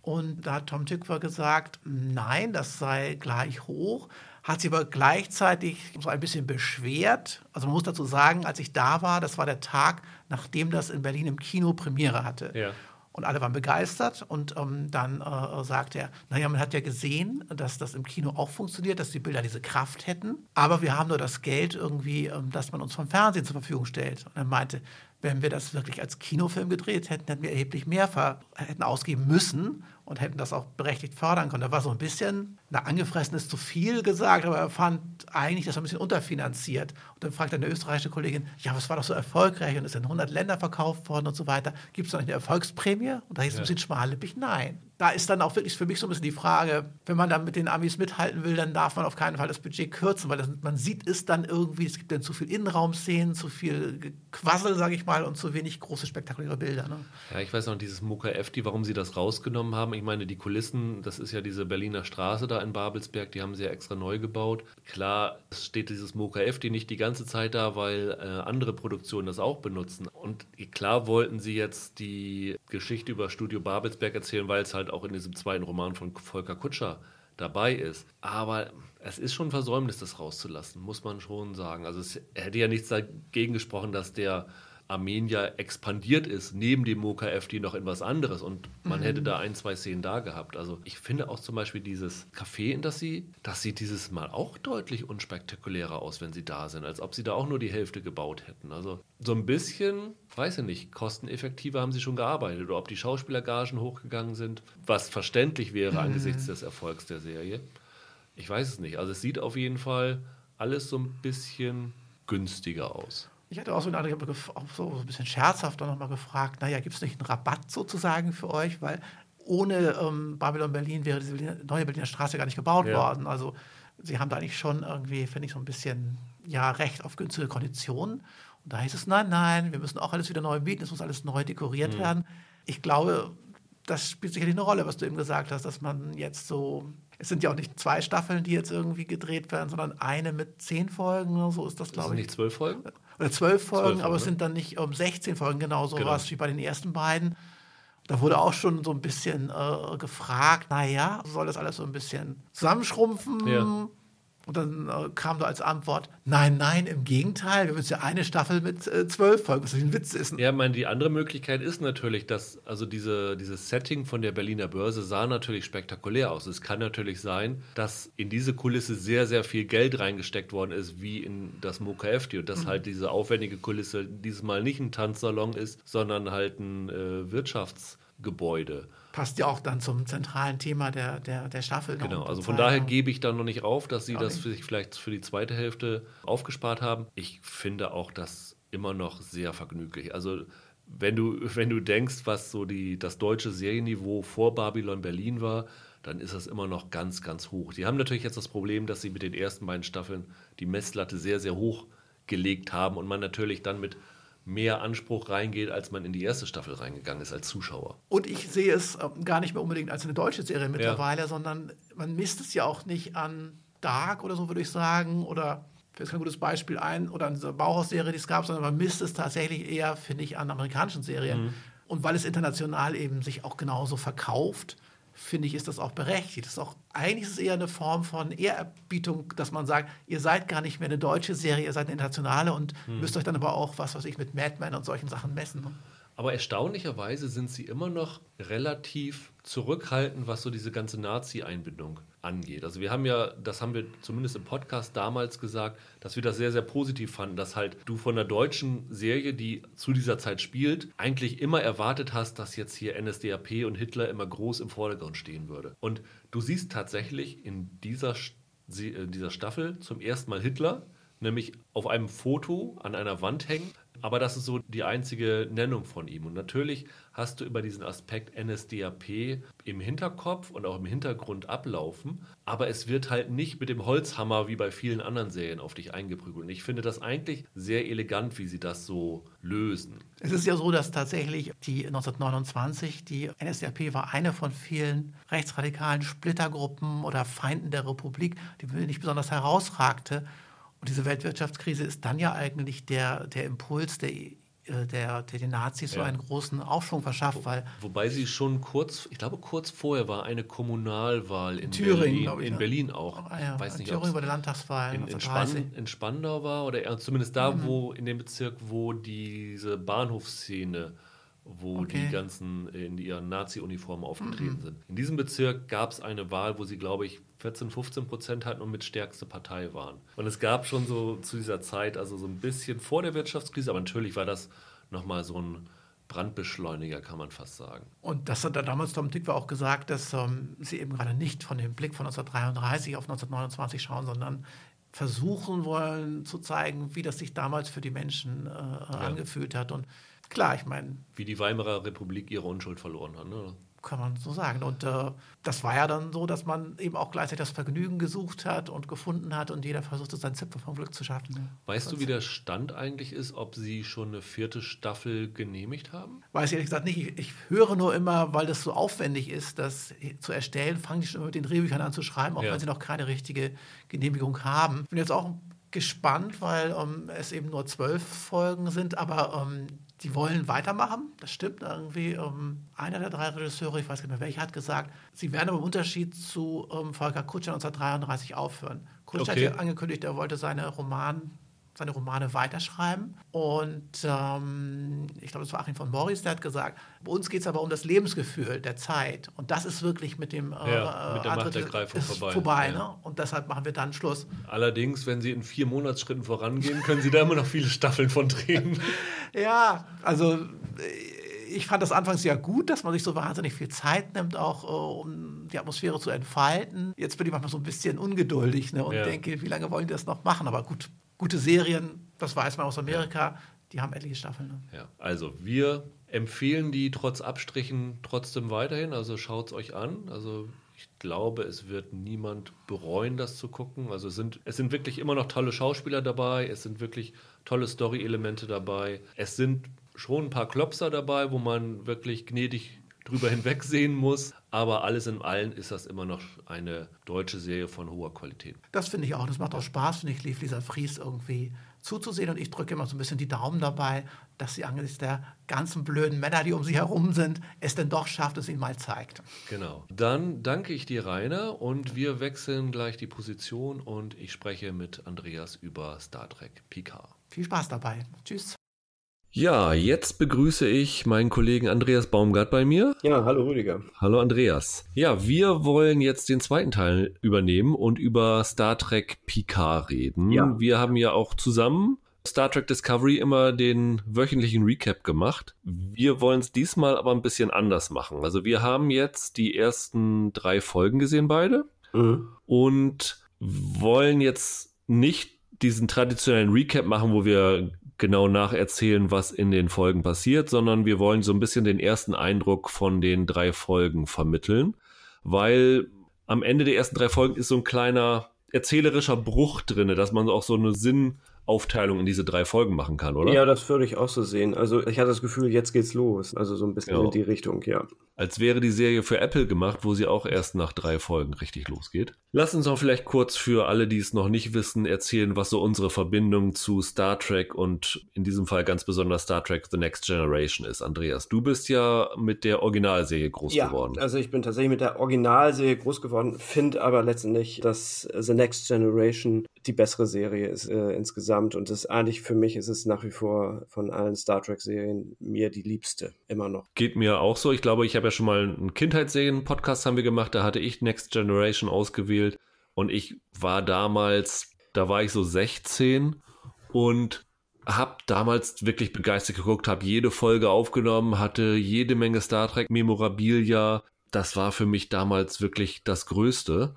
Und da hat Tom Tykwer gesagt, nein, das sei gleich hoch, hat sich aber gleichzeitig so ein bisschen beschwert. Also man muss dazu sagen, als ich da war, das war der Tag, nachdem das in Berlin im Kino Premiere hatte. Ja. Und alle waren begeistert. Und ähm, dann äh, sagte er, naja, man hat ja gesehen, dass das im Kino auch funktioniert, dass die Bilder diese Kraft hätten. Aber wir haben nur das Geld irgendwie, ähm, das man uns vom Fernsehen zur Verfügung stellt. Und er meinte, wenn wir das wirklich als Kinofilm gedreht hätten, hätten wir erheblich mehr hätten ausgeben müssen und hätten das auch berechtigt fördern können. Da war so ein bisschen, na, angefressen ist zu viel gesagt, aber er fand eigentlich das ein bisschen unterfinanziert. Und dann fragt eine österreichische Kollegin, ja, was war doch so erfolgreich und ist in 100 Länder verkauft worden und so weiter. Gibt es noch eine Erfolgsprämie? Und da hieß es ja. ein bisschen schmallippig, nein da ist dann auch wirklich für mich so ein bisschen die Frage, wenn man dann mit den Amis mithalten will, dann darf man auf keinen Fall das Budget kürzen, weil das, man sieht es dann irgendwie, es gibt dann zu viel Innenraumszenen, zu viel Quassel, sage ich mal, und zu wenig große spektakuläre Bilder. Ne? Ja, ich weiß noch, dieses Muka Efti, warum sie das rausgenommen haben. Ich meine, die Kulissen, das ist ja diese Berliner Straße da in Babelsberg, die haben sie ja extra neu gebaut. Klar, es steht dieses Muka Efti nicht die ganze Zeit da, weil äh, andere Produktionen das auch benutzen. Und klar wollten sie jetzt die Geschichte über Studio Babelsberg erzählen, weil es halt halt auch in diesem zweiten Roman von Volker Kutscher dabei ist. Aber es ist schon ein Versäumnis, das rauszulassen, muss man schon sagen. Also es hätte ja nichts dagegen gesprochen, dass der Armenier expandiert ist, neben dem Moka FD noch in was anderes und man mhm. hätte da ein, zwei Szenen da gehabt. Also ich finde auch zum Beispiel dieses Café, in das sie, das sieht dieses Mal auch deutlich unspektakulärer aus, wenn sie da sind, als ob sie da auch nur die Hälfte gebaut hätten. Also so ein bisschen, weiß ich nicht, kosteneffektiver haben sie schon gearbeitet oder ob die Schauspielergagen hochgegangen sind, was verständlich wäre mhm. angesichts des Erfolgs der Serie. Ich weiß es nicht. Also es sieht auf jeden Fall alles so ein bisschen günstiger aus. Ich hatte auch so, eine, auch so ein bisschen scherzhaft nochmal gefragt, naja, gibt es nicht einen Rabatt sozusagen für euch? Weil ohne ähm, Babylon Berlin wäre diese neue Berliner Straße gar nicht gebaut ja. worden. Also sie haben da eigentlich schon irgendwie, finde ich, so ein bisschen ja, Recht auf günstige Konditionen. Und da hieß es, nein, nein, wir müssen auch alles wieder neu bieten, es muss alles neu dekoriert mhm. werden. Ich glaube, das spielt sicherlich eine Rolle, was du eben gesagt hast, dass man jetzt so es sind ja auch nicht zwei Staffeln, die jetzt irgendwie gedreht werden, sondern eine mit zehn Folgen oder so ist das, glaube ich. Sind nicht zwölf Folgen? Oder zwölf Folgen, aber es sind dann nicht um 16 Folgen, genau so genau. was wie bei den ersten beiden. Da wurde auch schon so ein bisschen äh, gefragt, naja, soll das alles so ein bisschen zusammenschrumpfen? Ja. Und dann äh, kam da als Antwort, nein, nein, im Gegenteil, wir jetzt ja eine Staffel mit äh, zwölf Folgen, was ein Witz ist. Ja, meine, die andere Möglichkeit ist natürlich, dass, also diese, dieses Setting von der Berliner Börse sah natürlich spektakulär aus. Es kann natürlich sein, dass in diese Kulisse sehr, sehr viel Geld reingesteckt worden ist, wie in das Mokafti und dass mhm. halt diese aufwendige Kulisse dieses Mal nicht ein Tanzsalon ist, sondern halt ein äh, Wirtschaftsgebäude passt ja auch dann zum zentralen Thema der, der, der Staffel. Genau, also von daher gebe ich da noch nicht auf, dass sie das für sich vielleicht für die zweite Hälfte aufgespart haben. Ich finde auch das immer noch sehr vergnüglich. Also wenn du, wenn du denkst, was so die, das deutsche Serienniveau vor Babylon Berlin war, dann ist das immer noch ganz, ganz hoch. Die haben natürlich jetzt das Problem, dass sie mit den ersten beiden Staffeln die Messlatte sehr, sehr hoch gelegt haben und man natürlich dann mit mehr Anspruch reingeht, als man in die erste Staffel reingegangen ist als Zuschauer. Und ich sehe es ähm, gar nicht mehr unbedingt als eine deutsche Serie mittlerweile, ja. sondern man misst es ja auch nicht an Dark oder so, würde ich sagen, oder fällt kein gutes Beispiel ein, oder an dieser Bauhaus-Serie, die es gab, sondern man misst es tatsächlich eher, finde ich, an amerikanischen Serien. Mhm. Und weil es international eben sich auch genauso verkauft, finde ich, ist das auch berechtigt. Das ist auch, eigentlich ist es eher eine Form von Ehrerbietung, dass man sagt, ihr seid gar nicht mehr eine deutsche Serie, ihr seid eine internationale und hm. müsst euch dann aber auch, was weiß ich, mit Mad Men und solchen Sachen messen. Aber erstaunlicherweise sind sie immer noch relativ zurückhaltend, was so diese ganze Nazi-Einbindung angeht. Also wir haben ja, das haben wir zumindest im Podcast damals gesagt, dass wir das sehr, sehr positiv fanden, dass halt du von der deutschen Serie, die zu dieser Zeit spielt, eigentlich immer erwartet hast, dass jetzt hier NSDAP und Hitler immer groß im Vordergrund stehen würde. Und du siehst tatsächlich in dieser, in dieser Staffel zum ersten Mal Hitler, nämlich auf einem Foto an einer Wand hängen. Aber das ist so die einzige Nennung von ihm. Und natürlich hast du über diesen Aspekt NSDAP im Hinterkopf und auch im Hintergrund ablaufen. Aber es wird halt nicht mit dem Holzhammer wie bei vielen anderen Serien auf dich eingeprügelt. Und ich finde das eigentlich sehr elegant, wie sie das so lösen. Es ist ja so, dass tatsächlich die 1929, die NSDAP war eine von vielen rechtsradikalen Splittergruppen oder Feinden der Republik, die nicht besonders herausragte. Und diese Weltwirtschaftskrise ist dann ja eigentlich der, der Impuls, der, äh, der, der den Nazis ja. so einen großen Aufschwung verschafft. Weil wobei sie schon kurz, ich glaube kurz vorher war eine Kommunalwahl in Thüringen, Berlin, ich, in ne? Berlin auch. Ah, ja. Weiß nicht, Thüringen war die Landtagswahl. In, in, Span in, Spandau war oder zumindest da, mhm. wo in dem Bezirk, wo diese Bahnhofsszene wo okay. die ganzen in ihren Nazi-Uniformen aufgetreten mhm. sind. In diesem Bezirk gab es eine Wahl, wo sie, glaube ich, 14, 15 Prozent hatten und mit stärkste Partei waren. Und es gab schon so zu dieser Zeit, also so ein bisschen vor der Wirtschaftskrise, aber natürlich war das nochmal so ein Brandbeschleuniger, kann man fast sagen. Und das hat damals Tom Tick auch gesagt, dass ähm, sie eben gerade nicht von dem Blick von 1933 auf 1929 schauen, sondern versuchen wollen zu zeigen, wie das sich damals für die Menschen äh, ja. angefühlt hat. Und klar, ich meine. Wie die Weimarer Republik ihre Unschuld verloren hat, ne? kann man so sagen. Und äh, das war ja dann so, dass man eben auch gleichzeitig das Vergnügen gesucht hat und gefunden hat und jeder versuchte, seinen Zipfel vom Glück zu schaffen. Ne? Weißt du, wie der Stand eigentlich ist, ob sie schon eine vierte Staffel genehmigt haben? Weiß ich ehrlich gesagt nicht. Ich, ich höre nur immer, weil das so aufwendig ist, das zu erstellen, fangen die schon mit den Drehbüchern an zu schreiben, auch ja. wenn sie noch keine richtige Genehmigung haben. Ich bin jetzt auch gespannt, weil ähm, es eben nur zwölf Folgen sind, aber ähm, die wollen weitermachen. Das stimmt irgendwie. Ähm, einer der drei Regisseure, ich weiß nicht mehr welcher, hat gesagt, sie werden aber im Unterschied zu ähm, Volker Kutscher 1933 aufhören. Kutscher okay. hat ja angekündigt, er wollte seine Roman seine Romane weiterschreiben. Und ähm, ich glaube, es war Achim von Morris, der hat gesagt, bei uns geht es aber um das Lebensgefühl der Zeit. Und das ist wirklich mit dem äh, ja, mit der Machtergreifung vorbei. vorbei ja. ne? Und deshalb machen wir dann Schluss. Allerdings, wenn Sie in vier Monatsschritten vorangehen, können Sie da immer noch viele Staffeln von drehen. ja, also ich fand das anfangs ja gut, dass man sich so wahnsinnig viel Zeit nimmt, auch äh, um die Atmosphäre zu entfalten. Jetzt bin ich manchmal so ein bisschen ungeduldig ne, und ja. denke, wie lange wollen die das noch machen? Aber gut, gute Serien, das weiß man aus Amerika, die haben etliche Staffeln. Ne? Ja, also wir empfehlen die trotz Abstrichen trotzdem weiterhin. Also schaut es euch an. Also ich glaube, es wird niemand bereuen, das zu gucken. Also es sind, es sind wirklich immer noch tolle Schauspieler dabei, es sind wirklich tolle Story-Elemente dabei. Es sind schon ein paar Klopser dabei, wo man wirklich gnädig drüber hinwegsehen muss. Aber alles in allem ist das immer noch eine deutsche Serie von hoher Qualität. Das finde ich auch. Das macht auch Spaß, finde ich, lief Lisa Fries irgendwie zuzusehen. Und ich drücke immer so ein bisschen die Daumen dabei, dass sie angesichts der ganzen blöden Männer, die um sie herum sind, es denn doch schafft, es ihnen mal zeigt. Genau. Dann danke ich dir, Rainer, und wir wechseln gleich die Position und ich spreche mit Andreas über Star Trek Picard. Viel Spaß dabei. Tschüss. Ja, jetzt begrüße ich meinen Kollegen Andreas Baumgart bei mir. Ja, hallo Rüdiger. Hallo Andreas. Ja, wir wollen jetzt den zweiten Teil übernehmen und über Star Trek Picard reden. Ja. Wir haben ja auch zusammen Star Trek Discovery immer den wöchentlichen Recap gemacht. Wir wollen es diesmal aber ein bisschen anders machen. Also wir haben jetzt die ersten drei Folgen gesehen beide mhm. und wollen jetzt nicht diesen traditionellen Recap machen, wo wir genau nacherzählen, was in den Folgen passiert, sondern wir wollen so ein bisschen den ersten Eindruck von den drei Folgen vermitteln, weil am Ende der ersten drei Folgen ist so ein kleiner erzählerischer Bruch drin, dass man auch so eine Sinn Aufteilung in diese drei Folgen machen kann, oder? Ja, das würde ich auch so sehen. Also ich hatte das Gefühl, jetzt geht's los. Also so ein bisschen ja. in die Richtung, ja. Als wäre die Serie für Apple gemacht, wo sie auch erst nach drei Folgen richtig losgeht. Lass uns auch vielleicht kurz für alle, die es noch nicht wissen, erzählen, was so unsere Verbindung zu Star Trek und in diesem Fall ganz besonders Star Trek The Next Generation ist. Andreas, du bist ja mit der Originalserie groß ja, geworden. Also ich bin tatsächlich mit der Originalserie groß geworden, finde aber letztendlich, dass The Next Generation die bessere Serie ist äh, insgesamt. Und das eigentlich für mich ist es nach wie vor von allen Star Trek-Serien mir die liebste, immer noch. Geht mir auch so. Ich glaube, ich habe ja schon mal einen Kindheitsserien-Podcast haben wir gemacht, da hatte ich Next Generation ausgewählt und ich war damals, da war ich so 16 und habe damals wirklich begeistert geguckt, habe jede Folge aufgenommen, hatte jede Menge Star Trek Memorabilia. Das war für mich damals wirklich das Größte.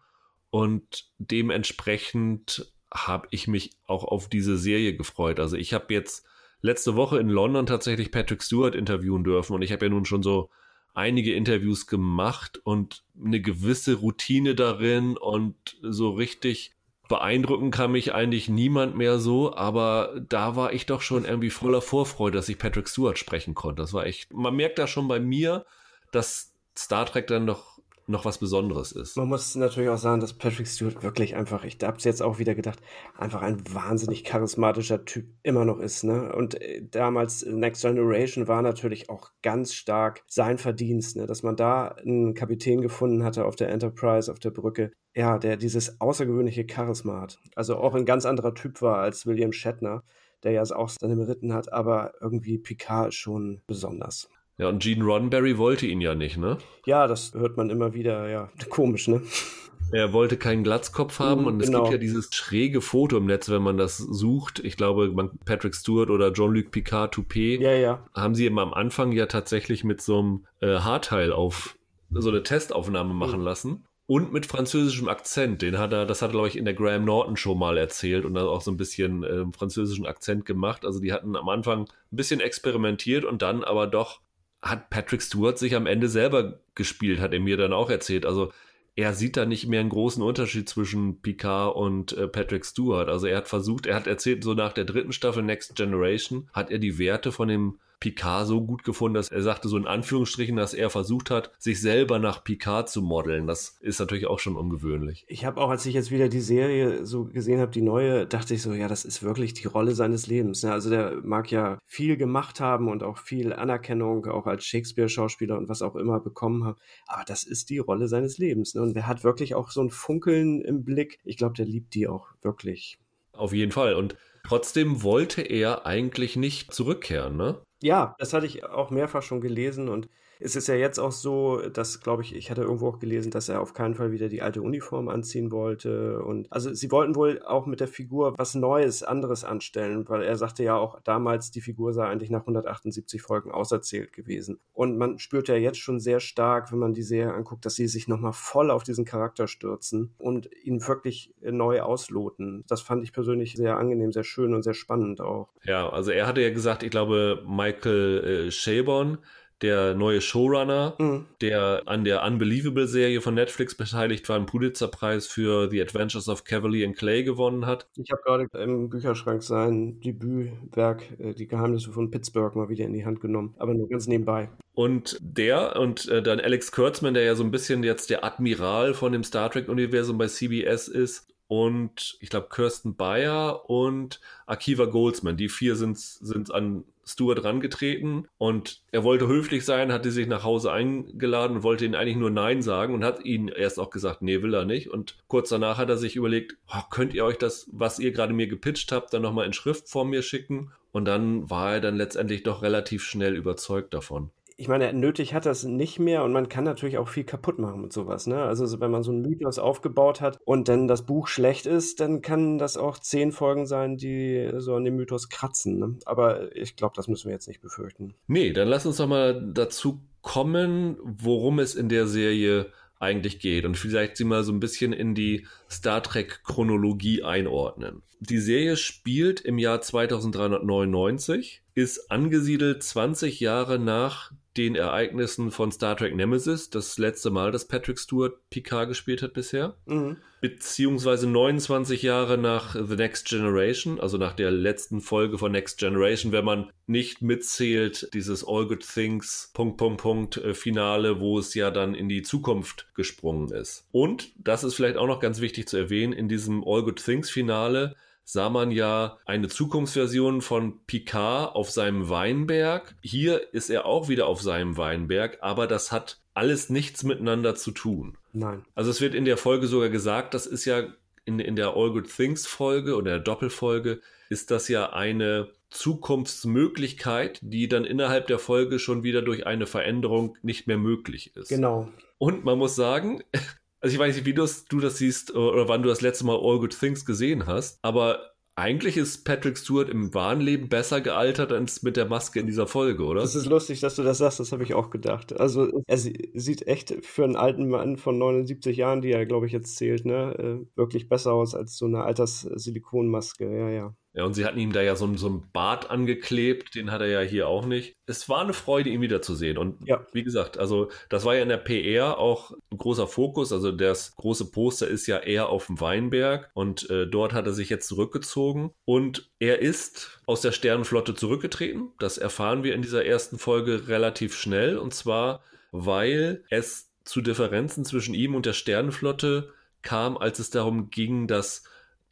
Und dementsprechend habe ich mich auch auf diese Serie gefreut. Also ich habe jetzt letzte Woche in London tatsächlich Patrick Stewart interviewen dürfen und ich habe ja nun schon so einige Interviews gemacht und eine gewisse Routine darin und so richtig beeindrucken kann mich eigentlich niemand mehr so, aber da war ich doch schon irgendwie voller Vorfreude, dass ich Patrick Stewart sprechen konnte. Das war echt, man merkt da schon bei mir, dass Star Trek dann doch noch was Besonderes ist. Man muss natürlich auch sagen, dass Patrick Stewart wirklich einfach, ich habe es jetzt auch wieder gedacht, einfach ein wahnsinnig charismatischer Typ immer noch ist. Ne? Und äh, damals Next Generation war natürlich auch ganz stark sein Verdienst, ne? dass man da einen Kapitän gefunden hatte auf der Enterprise, auf der Brücke, ja, der dieses außergewöhnliche Charisma hat. Also auch ein ganz anderer Typ war als William Shatner der ja auch seine Meriten hat, aber irgendwie Picard schon besonders. Ja, und Gene Roddenberry wollte ihn ja nicht, ne? Ja, das hört man immer wieder, ja. Komisch, ne? Er wollte keinen Glatzkopf haben und es genau. gibt ja dieses schräge Foto im Netz, wenn man das sucht. Ich glaube, Patrick Stewart oder Jean-Luc Picard Toupet ja, ja. haben sie eben am Anfang ja tatsächlich mit so einem äh, Haarteil auf so eine Testaufnahme machen mhm. lassen. Und mit französischem Akzent. Den hat er, das hat er, glaube ich, in der Graham Norton Show mal erzählt und dann auch so ein bisschen äh, französischen Akzent gemacht. Also die hatten am Anfang ein bisschen experimentiert und dann aber doch hat Patrick Stewart sich am Ende selber gespielt, hat er mir dann auch erzählt. Also er sieht da nicht mehr einen großen Unterschied zwischen Picard und äh, Patrick Stewart. Also er hat versucht, er hat erzählt, so nach der dritten Staffel Next Generation hat er die Werte von dem Picard so gut gefunden, dass er sagte so in Anführungsstrichen, dass er versucht hat, sich selber nach Picard zu modeln. Das ist natürlich auch schon ungewöhnlich. Ich habe auch, als ich jetzt wieder die Serie so gesehen habe, die neue, dachte ich so, ja, das ist wirklich die Rolle seines Lebens. Also der mag ja viel gemacht haben und auch viel Anerkennung, auch als Shakespeare-Schauspieler und was auch immer bekommen haben. Aber das ist die Rolle seines Lebens. Und er hat wirklich auch so ein Funkeln im Blick. Ich glaube, der liebt die auch wirklich. Auf jeden Fall. Und trotzdem wollte er eigentlich nicht zurückkehren, ne? Ja, das hatte ich auch mehrfach schon gelesen und es ist ja jetzt auch so, dass, glaube ich, ich hatte irgendwo auch gelesen, dass er auf keinen Fall wieder die alte Uniform anziehen wollte. Und also sie wollten wohl auch mit der Figur was Neues, anderes anstellen, weil er sagte ja auch damals, die Figur sei eigentlich nach 178 Folgen auserzählt gewesen. Und man spürt ja jetzt schon sehr stark, wenn man die Serie anguckt, dass sie sich nochmal voll auf diesen Charakter stürzen und ihn wirklich neu ausloten. Das fand ich persönlich sehr angenehm, sehr schön und sehr spannend auch. Ja, also er hatte ja gesagt, ich glaube, Michael äh, Shabon, der neue Showrunner, mhm. der an der Unbelievable-Serie von Netflix beteiligt war, einen Pulitzer-Preis für The Adventures of Cavalier and Clay gewonnen hat. Ich habe gerade im Bücherschrank sein Debütwerk, äh, Die Geheimnisse von Pittsburgh, mal wieder in die Hand genommen, aber nur ganz nebenbei. Und der und äh, dann Alex Kurtzman, der ja so ein bisschen jetzt der Admiral von dem Star Trek-Universum bei CBS ist, und ich glaube Kirsten Bayer und Akiva Goldsman. Die vier sind, sind an Stuart rangetreten und er wollte höflich sein, hatte sich nach Hause eingeladen und wollte ihnen eigentlich nur Nein sagen und hat ihnen erst auch gesagt, nee, will er nicht. Und kurz danach hat er sich überlegt, oh, könnt ihr euch das, was ihr gerade mir gepitcht habt, dann nochmal in Schriftform mir schicken? Und dann war er dann letztendlich doch relativ schnell überzeugt davon ich meine, nötig hat das nicht mehr und man kann natürlich auch viel kaputt machen mit sowas. Ne? Also wenn man so einen Mythos aufgebaut hat und dann das Buch schlecht ist, dann kann das auch zehn Folgen sein, die so an dem Mythos kratzen. Ne? Aber ich glaube, das müssen wir jetzt nicht befürchten. Nee, dann lass uns doch mal dazu kommen, worum es in der Serie eigentlich geht und vielleicht sie mal so ein bisschen in die Star Trek Chronologie einordnen. Die Serie spielt im Jahr 2399, ist angesiedelt 20 Jahre nach den Ereignissen von Star Trek Nemesis, das letzte Mal, dass Patrick Stewart Picard gespielt hat bisher, mhm. beziehungsweise 29 Jahre nach The Next Generation, also nach der letzten Folge von Next Generation, wenn man nicht mitzählt, dieses All Good Things Punkt, Punkt, Punkt äh, Finale, wo es ja dann in die Zukunft gesprungen ist. Und, das ist vielleicht auch noch ganz wichtig zu erwähnen, in diesem All Good Things Finale sah man ja eine Zukunftsversion von Picard auf seinem Weinberg. Hier ist er auch wieder auf seinem Weinberg, aber das hat alles nichts miteinander zu tun. Nein. Also es wird in der Folge sogar gesagt, das ist ja in, in der All Good Things Folge oder der Doppelfolge ist das ja eine Zukunftsmöglichkeit, die dann innerhalb der Folge schon wieder durch eine Veränderung nicht mehr möglich ist. Genau. Und man muss sagen, also ich weiß nicht, wie du das siehst oder wann du das letzte Mal All Good Things gesehen hast, aber eigentlich ist Patrick Stewart im wahren Leben besser gealtert als mit der Maske in dieser Folge, oder? Das ist lustig, dass du das sagst, das habe ich auch gedacht. Also er sieht echt für einen alten Mann von 79 Jahren, die er, glaube ich, jetzt zählt, ne, äh, wirklich besser aus als so eine Alters-Silikonmaske, ja, ja. Ja, und sie hatten ihm da ja so, so einen Bart angeklebt, den hat er ja hier auch nicht. Es war eine Freude, ihn wiederzusehen. Und ja. wie gesagt, also das war ja in der PR auch ein großer Fokus. Also das große Poster ist ja eher auf dem Weinberg und äh, dort hat er sich jetzt zurückgezogen. Und er ist aus der Sternenflotte zurückgetreten. Das erfahren wir in dieser ersten Folge relativ schnell. Und zwar, weil es zu Differenzen zwischen ihm und der Sternenflotte kam, als es darum ging, dass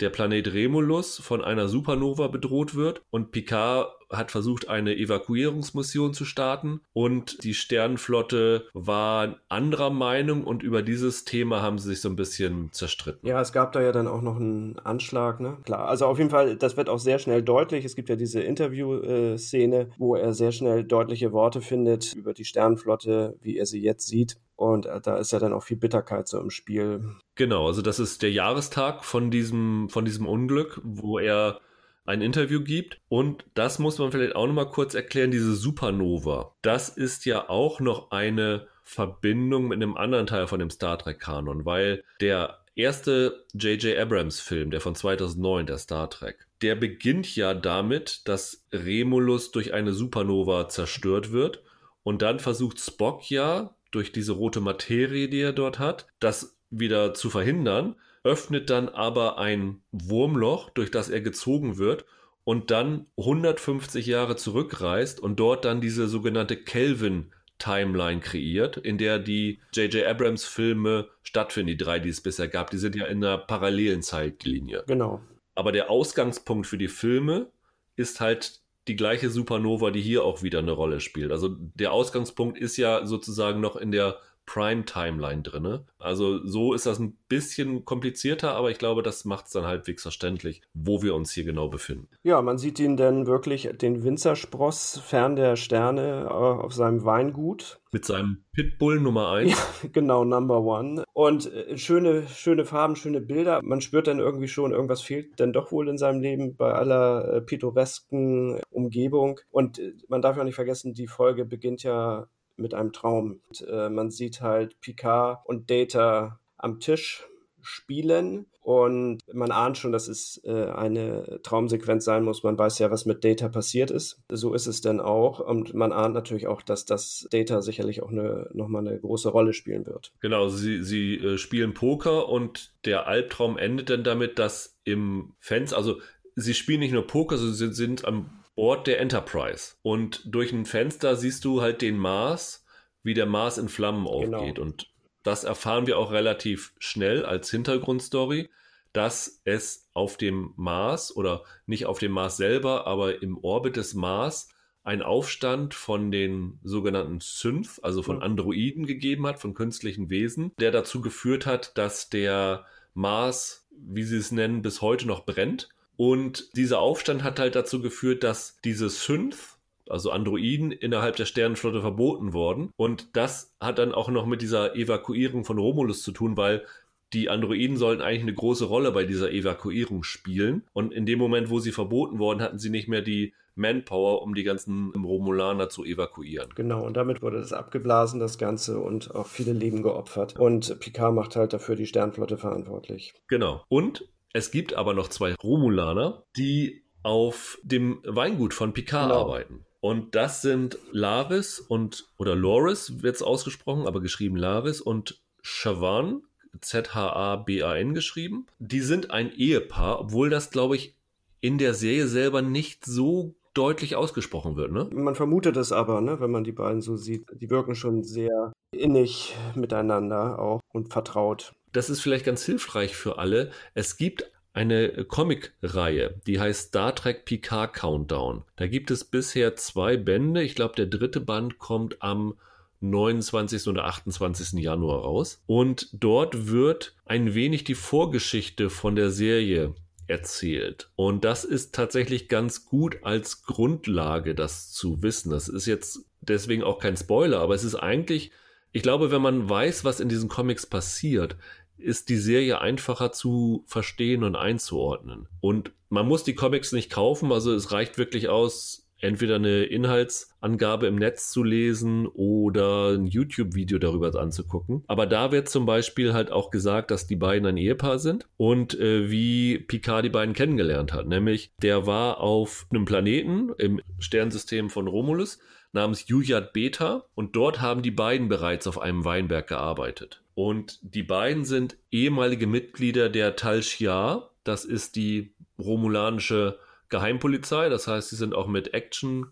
der Planet Remulus von einer Supernova bedroht wird und Picard hat versucht, eine Evakuierungsmission zu starten und die Sternenflotte war anderer Meinung und über dieses Thema haben sie sich so ein bisschen zerstritten. Ja, es gab da ja dann auch noch einen Anschlag, ne? Klar, also auf jeden Fall, das wird auch sehr schnell deutlich. Es gibt ja diese Interview-Szene, wo er sehr schnell deutliche Worte findet über die Sternenflotte, wie er sie jetzt sieht. Und äh, da ist ja dann auch viel Bitterkeit so im Spiel. Genau, also das ist der Jahrestag von diesem, von diesem Unglück, wo er ein Interview gibt. Und das muss man vielleicht auch nochmal kurz erklären, diese Supernova. Das ist ja auch noch eine Verbindung mit einem anderen Teil von dem Star Trek-Kanon, weil der erste J.J. Abrams-Film, der von 2009, der Star Trek, der beginnt ja damit, dass Remulus durch eine Supernova zerstört wird. Und dann versucht Spock ja durch diese rote Materie, die er dort hat, das wieder zu verhindern, öffnet dann aber ein Wurmloch, durch das er gezogen wird und dann 150 Jahre zurückreist und dort dann diese sogenannte Kelvin Timeline kreiert, in der die J.J. Abrams Filme stattfinden, die drei, die es bisher gab. Die sind ja in einer parallelen Zeitlinie. Genau. Aber der Ausgangspunkt für die Filme ist halt die gleiche Supernova, die hier auch wieder eine Rolle spielt. Also der Ausgangspunkt ist ja sozusagen noch in der Prime-Timeline drin. Also so ist das ein bisschen komplizierter, aber ich glaube, das macht es dann halbwegs verständlich, wo wir uns hier genau befinden. Ja, man sieht ihn dann wirklich, den Winzerspross fern der Sterne äh, auf seinem Weingut. Mit seinem Pitbull Nummer 1. Ja, genau, Number One. Und äh, schöne, schöne Farben, schöne Bilder. Man spürt dann irgendwie schon, irgendwas fehlt dann doch wohl in seinem Leben bei aller äh, pittoresken Umgebung. Und äh, man darf ja nicht vergessen, die Folge beginnt ja mit einem Traum. Und, äh, man sieht halt Picard und Data am Tisch spielen und man ahnt schon, dass es äh, eine Traumsequenz sein muss. Man weiß ja, was mit Data passiert ist. So ist es dann auch und man ahnt natürlich auch, dass das Data sicherlich auch eine, nochmal eine große Rolle spielen wird. Genau, sie, sie äh, spielen Poker und der Albtraum endet dann damit, dass im Fenster, also sie spielen nicht nur Poker, sie sind am Ort der Enterprise. Und durch ein Fenster siehst du halt den Mars, wie der Mars in Flammen genau. aufgeht. Genau. Und das erfahren wir auch relativ schnell als Hintergrundstory, dass es auf dem Mars oder nicht auf dem Mars selber, aber im Orbit des Mars ein Aufstand von den sogenannten Synth, also von Androiden gegeben hat, von künstlichen Wesen, der dazu geführt hat, dass der Mars, wie sie es nennen, bis heute noch brennt und dieser Aufstand hat halt dazu geführt, dass diese Synth, also Androiden, innerhalb der Sternenflotte verboten wurden. Und das hat dann auch noch mit dieser Evakuierung von Romulus zu tun, weil die Androiden sollten eigentlich eine große Rolle bei dieser Evakuierung spielen. Und in dem Moment, wo sie verboten wurden, hatten sie nicht mehr die Manpower, um die ganzen Romulaner zu evakuieren. Genau, und damit wurde das abgeblasen, das Ganze, und auch viele Leben geopfert. Und Picard macht halt dafür die Sternflotte verantwortlich. Genau. Und es gibt aber noch zwei Romulaner, die auf dem Weingut von Picard genau. arbeiten. Und das sind Laris und, oder Loris wird es ausgesprochen, aber geschrieben Laris und Chavan, Z-H-A-B-A-N geschrieben. Die sind ein Ehepaar, obwohl das, glaube ich, in der Serie selber nicht so deutlich ausgesprochen wird, ne? Man vermutet es aber, ne, wenn man die beiden so sieht. Die wirken schon sehr innig miteinander auch und vertraut das ist vielleicht ganz hilfreich für alle. Es gibt eine Comic-Reihe, die heißt Star Trek Picard Countdown. Da gibt es bisher zwei Bände. Ich glaube, der dritte Band kommt am 29. oder 28. Januar raus. Und dort wird ein wenig die Vorgeschichte von der Serie erzählt. Und das ist tatsächlich ganz gut als Grundlage, das zu wissen. Das ist jetzt deswegen auch kein Spoiler, aber es ist eigentlich, ich glaube, wenn man weiß, was in diesen Comics passiert, ist die Serie einfacher zu verstehen und einzuordnen. Und man muss die Comics nicht kaufen, also es reicht wirklich aus, entweder eine Inhaltsangabe im Netz zu lesen oder ein YouTube-Video darüber anzugucken. Aber da wird zum Beispiel halt auch gesagt, dass die beiden ein Ehepaar sind und äh, wie Picard die beiden kennengelernt hat. Nämlich, der war auf einem Planeten im Sternsystem von Romulus namens Yuyat Beta und dort haben die beiden bereits auf einem Weinberg gearbeitet. Und die beiden sind ehemalige Mitglieder der Tal Shiar, das ist die romulanische Geheimpolizei. Das heißt, sie sind auch mit Action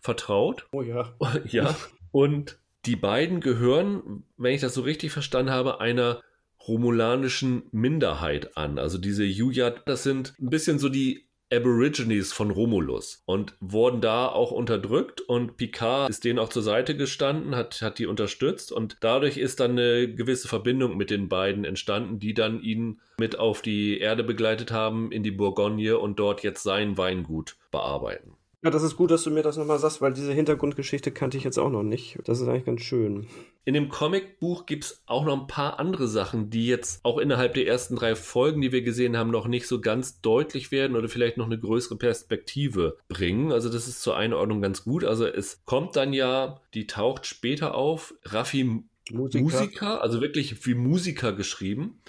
vertraut. Oh ja. Ja. Und die beiden gehören, wenn ich das so richtig verstanden habe, einer romulanischen Minderheit an. Also diese Yuyat, das sind ein bisschen so die Aborigines von Romulus und wurden da auch unterdrückt und Picard ist denen auch zur Seite gestanden, hat, hat die unterstützt und dadurch ist dann eine gewisse Verbindung mit den beiden entstanden, die dann ihn mit auf die Erde begleitet haben in die Bourgogne und dort jetzt sein Weingut bearbeiten. Ja, das ist gut, dass du mir das nochmal sagst, weil diese Hintergrundgeschichte kannte ich jetzt auch noch nicht. Das ist eigentlich ganz schön. In dem Comicbuch gibt es auch noch ein paar andere Sachen, die jetzt auch innerhalb der ersten drei Folgen, die wir gesehen haben, noch nicht so ganz deutlich werden oder vielleicht noch eine größere Perspektive bringen. Also das ist zur Einordnung ganz gut. Also es kommt dann ja, die taucht später auf, Raffi Musiker, Musiker also wirklich wie Musiker geschrieben.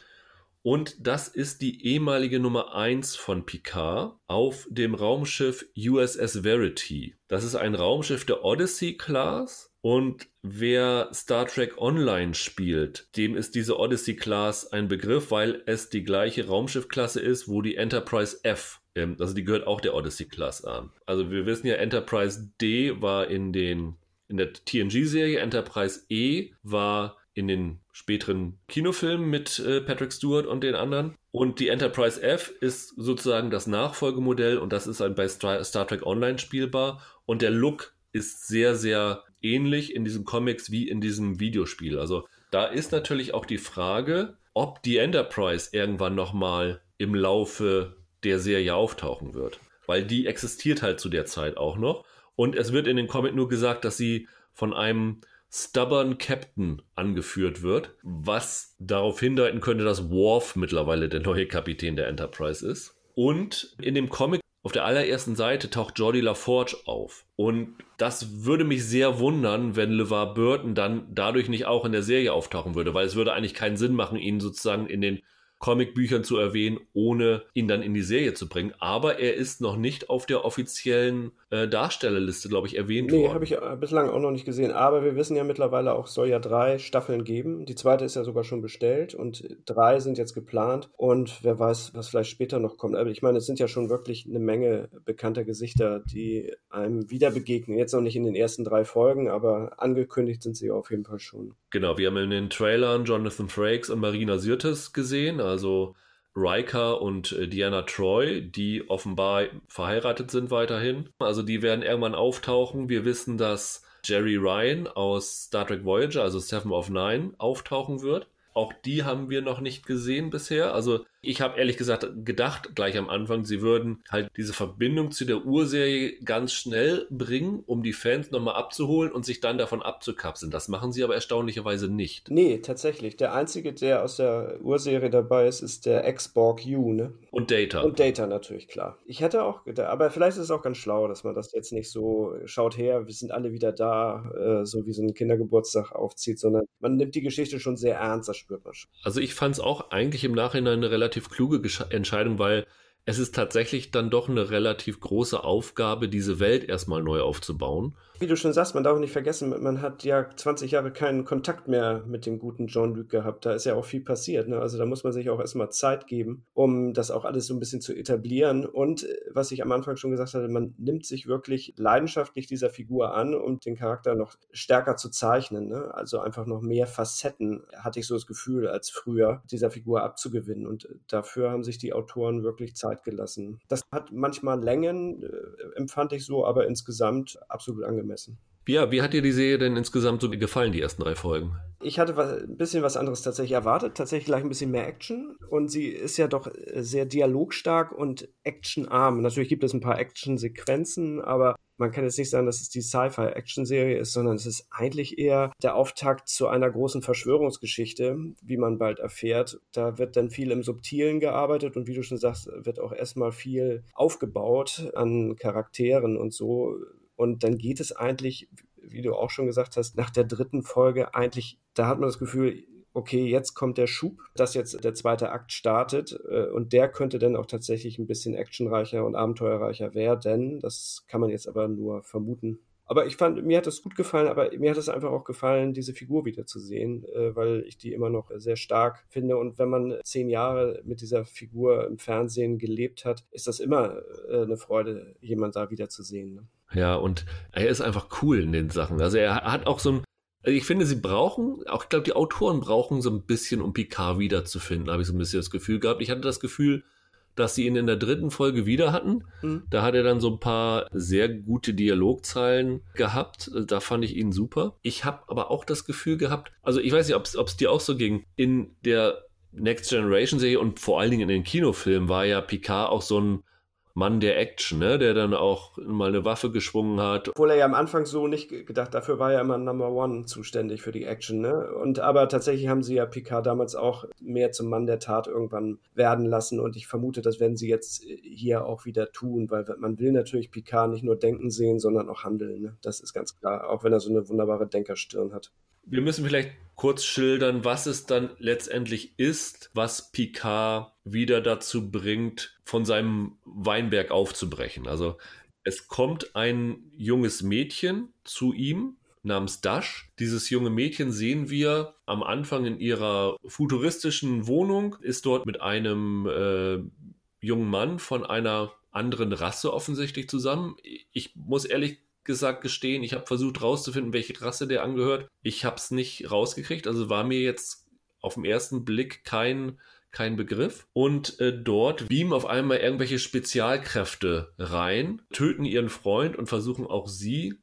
Und das ist die ehemalige Nummer 1 von Picard auf dem Raumschiff USS Verity. Das ist ein Raumschiff der Odyssey Class. Und wer Star Trek Online spielt, dem ist diese Odyssey Class ein Begriff, weil es die gleiche Raumschiffklasse ist, wo die Enterprise F, ähm, also die gehört auch der Odyssey Class an. Also wir wissen ja, Enterprise D war in den in der TNG-Serie, Enterprise E war in den späteren Kinofilmen mit äh, Patrick Stewart und den anderen. Und die Enterprise F ist sozusagen das Nachfolgemodell und das ist bei Star, Star Trek Online spielbar. Und der Look ist sehr, sehr ähnlich in diesen Comics wie in diesem Videospiel. Also da ist natürlich auch die Frage, ob die Enterprise irgendwann nochmal im Laufe der Serie auftauchen wird. Weil die existiert halt zu der Zeit auch noch. Und es wird in den Comic nur gesagt, dass sie von einem Stubborn Captain angeführt wird, was darauf hindeuten könnte, dass Worf mittlerweile der neue Kapitän der Enterprise ist. Und in dem Comic auf der allerersten Seite taucht Jordi LaForge auf. Und das würde mich sehr wundern, wenn LeVar Burton dann dadurch nicht auch in der Serie auftauchen würde, weil es würde eigentlich keinen Sinn machen, ihn sozusagen in den Comicbüchern zu erwähnen, ohne ihn dann in die Serie zu bringen. Aber er ist noch nicht auf der offiziellen äh, Darstellerliste, glaube ich, erwähnt nee, worden. Nee, habe ich äh, bislang auch noch nicht gesehen. Aber wir wissen ja mittlerweile auch, soll ja drei Staffeln geben. Die zweite ist ja sogar schon bestellt und drei sind jetzt geplant. Und wer weiß, was vielleicht später noch kommt. Aber ich meine, es sind ja schon wirklich eine Menge bekannter Gesichter, die einem wieder begegnen. Jetzt noch nicht in den ersten drei Folgen, aber angekündigt sind sie auf jeden Fall schon. Genau, wir haben in den Trailern Jonathan Frakes und Marina Sirtis gesehen also Riker und äh, Diana Troy, die offenbar verheiratet sind weiterhin. Also die werden irgendwann auftauchen. Wir wissen, dass Jerry Ryan aus Star Trek Voyager, also Seven of Nine, auftauchen wird. Auch die haben wir noch nicht gesehen bisher. Also ich habe ehrlich gesagt gedacht, gleich am Anfang, sie würden halt diese Verbindung zu der Urserie ganz schnell bringen, um die Fans nochmal abzuholen und sich dann davon abzukapseln. Das machen sie aber erstaunlicherweise nicht. Nee, tatsächlich. Der einzige, der aus der Urserie dabei ist, ist der X-Borg U, ne? Und Data. Und Data natürlich, klar. Ich hätte auch gedacht, aber vielleicht ist es auch ganz schlau, dass man das jetzt nicht so schaut her, wir sind alle wieder da, äh, so wie so ein Kindergeburtstag aufzieht, sondern man nimmt die Geschichte schon sehr ernst, das spürt man schon. Also ich fand es auch eigentlich im Nachhinein eine relativ relativ kluge Entscheidung, weil es ist tatsächlich dann doch eine relativ große Aufgabe, diese Welt erstmal neu aufzubauen. Wie du schon sagst, man darf nicht vergessen, man hat ja 20 Jahre keinen Kontakt mehr mit dem guten Jean-Luc gehabt. Da ist ja auch viel passiert. Ne? Also da muss man sich auch erstmal Zeit geben, um das auch alles so ein bisschen zu etablieren. Und äh, was ich am Anfang schon gesagt hatte, man nimmt sich wirklich leidenschaftlich dieser Figur an, um den Charakter noch stärker zu zeichnen. Ne? Also einfach noch mehr Facetten, hatte ich so das Gefühl, als früher, dieser Figur abzugewinnen. Und dafür haben sich die Autoren wirklich Zeit gelassen. Das hat manchmal Längen, äh, empfand ich so, aber insgesamt absolut angemessen angemessen. Ja, wie hat dir die Serie denn insgesamt so gefallen, die ersten drei Folgen? Ich hatte was, ein bisschen was anderes tatsächlich erwartet, tatsächlich gleich ein bisschen mehr Action und sie ist ja doch sehr dialogstark und actionarm. Natürlich gibt es ein paar Actionsequenzen, aber man kann jetzt nicht sagen, dass es die Sci-Fi-Action-Serie ist, sondern es ist eigentlich eher der Auftakt zu einer großen Verschwörungsgeschichte, wie man bald erfährt. Da wird dann viel im Subtilen gearbeitet und wie du schon sagst, wird auch erstmal viel aufgebaut an Charakteren und so. Und dann geht es eigentlich, wie du auch schon gesagt hast, nach der dritten Folge eigentlich, da hat man das Gefühl, okay, jetzt kommt der Schub, dass jetzt der zweite Akt startet äh, und der könnte dann auch tatsächlich ein bisschen actionreicher und abenteuerreicher werden. Das kann man jetzt aber nur vermuten. Aber ich fand, mir hat das gut gefallen, aber mir hat es einfach auch gefallen, diese Figur wiederzusehen, äh, weil ich die immer noch sehr stark finde. Und wenn man zehn Jahre mit dieser Figur im Fernsehen gelebt hat, ist das immer äh, eine Freude, jemand da wiederzusehen. Ne? Ja, und er ist einfach cool in den Sachen. Also er hat auch so ein, also ich finde, sie brauchen, auch ich glaube, die Autoren brauchen so ein bisschen, um Picard wiederzufinden, habe ich so ein bisschen das Gefühl gehabt. Ich hatte das Gefühl, dass sie ihn in der dritten Folge wieder hatten. Mhm. Da hat er dann so ein paar sehr gute Dialogzeilen gehabt. Da fand ich ihn super. Ich habe aber auch das Gefühl gehabt, also ich weiß nicht, ob es dir auch so ging, in der Next Generation Serie und vor allen Dingen in den Kinofilmen war ja Picard auch so ein Mann der Action, ne? der dann auch mal eine Waffe geschwungen hat. Obwohl er ja am Anfang so nicht gedacht, dafür war er immer Number One zuständig für die Action. Ne? Und aber tatsächlich haben sie ja Picard damals auch mehr zum Mann der Tat irgendwann werden lassen und ich vermute, das werden sie jetzt hier auch wieder tun, weil man will natürlich Picard nicht nur denken sehen, sondern auch handeln. Ne? Das ist ganz klar, auch wenn er so eine wunderbare Denkerstirn hat. Wir müssen vielleicht kurz schildern, was es dann letztendlich ist, was Picard wieder dazu bringt, von seinem Weinberg aufzubrechen. Also es kommt ein junges Mädchen zu ihm namens Dash. Dieses junge Mädchen sehen wir am Anfang in ihrer futuristischen Wohnung, ist dort mit einem äh, jungen Mann von einer anderen Rasse offensichtlich zusammen. Ich muss ehrlich gesagt gestehen, ich habe versucht rauszufinden, welche Rasse der angehört. Ich habe es nicht rausgekriegt, also war mir jetzt auf den ersten Blick kein kein Begriff. Und äh, dort beamen auf einmal irgendwelche Spezialkräfte rein, töten ihren Freund und versuchen auch sie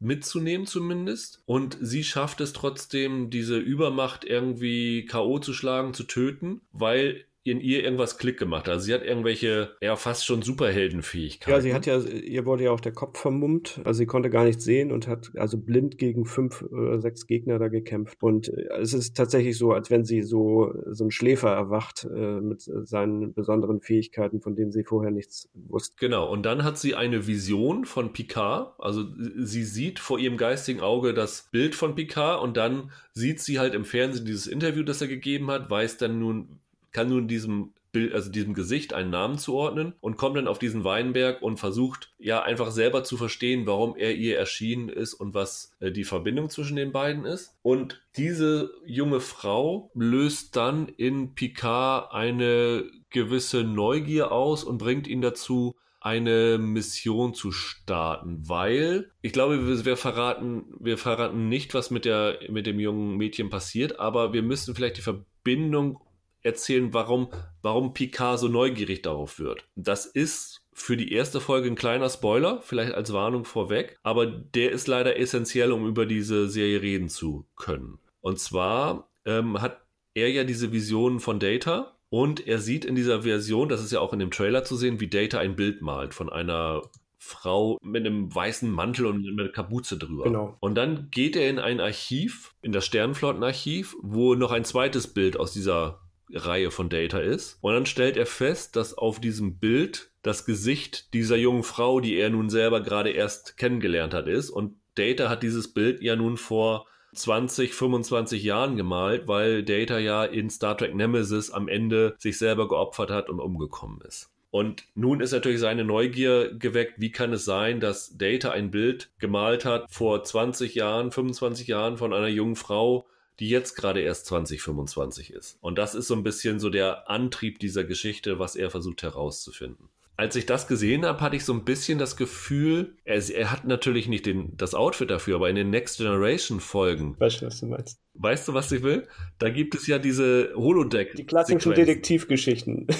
mitzunehmen zumindest. Und sie schafft es trotzdem, diese Übermacht irgendwie K.O. zu schlagen, zu töten, weil in ihr irgendwas Klick gemacht. Also sie hat irgendwelche, ja, fast schon Superheldenfähigkeiten. Ja, sie hat ja, ihr wurde ja auch der Kopf vermummt. Also sie konnte gar nichts sehen und hat also blind gegen fünf oder sechs Gegner da gekämpft. Und äh, es ist tatsächlich so, als wenn sie so, so ein Schläfer erwacht äh, mit seinen besonderen Fähigkeiten, von denen sie vorher nichts wusste. Genau. Und dann hat sie eine Vision von Picard. Also sie sieht vor ihrem geistigen Auge das Bild von Picard und dann sieht sie halt im Fernsehen dieses Interview, das er gegeben hat, weiß dann nun, kann nun diesem Bild, also diesem Gesicht einen Namen zuordnen und kommt dann auf diesen Weinberg und versucht ja einfach selber zu verstehen, warum er ihr erschienen ist und was äh, die Verbindung zwischen den beiden ist. Und diese junge Frau löst dann in Picard eine gewisse Neugier aus und bringt ihn dazu, eine Mission zu starten, weil ich glaube, wir, wir, verraten, wir verraten nicht, was mit der mit dem jungen Mädchen passiert, aber wir müssen vielleicht die Verbindung erzählen, warum, warum Picard so neugierig darauf wird. Das ist für die erste Folge ein kleiner Spoiler, vielleicht als Warnung vorweg, aber der ist leider essentiell, um über diese Serie reden zu können. Und zwar ähm, hat er ja diese Visionen von Data und er sieht in dieser Version, das ist ja auch in dem Trailer zu sehen, wie Data ein Bild malt von einer Frau mit einem weißen Mantel und mit einer Kapuze drüber. Genau. Und dann geht er in ein Archiv, in das Sternenflottenarchiv, wo noch ein zweites Bild aus dieser Reihe von Data ist. Und dann stellt er fest, dass auf diesem Bild das Gesicht dieser jungen Frau, die er nun selber gerade erst kennengelernt hat, ist. Und Data hat dieses Bild ja nun vor 20, 25 Jahren gemalt, weil Data ja in Star Trek Nemesis am Ende sich selber geopfert hat und umgekommen ist. Und nun ist natürlich seine Neugier geweckt, wie kann es sein, dass Data ein Bild gemalt hat vor 20 Jahren, 25 Jahren von einer jungen Frau, die jetzt gerade erst 2025 ist. Und das ist so ein bisschen so der Antrieb dieser Geschichte, was er versucht herauszufinden. Als ich das gesehen habe, hatte ich so ein bisschen das Gefühl, er, er hat natürlich nicht den, das Outfit dafür, aber in den Next Generation Folgen. Weißt du, was du meinst? Weißt du, was ich will? Da gibt es ja diese Holodeck. Die klassischen Detektivgeschichten.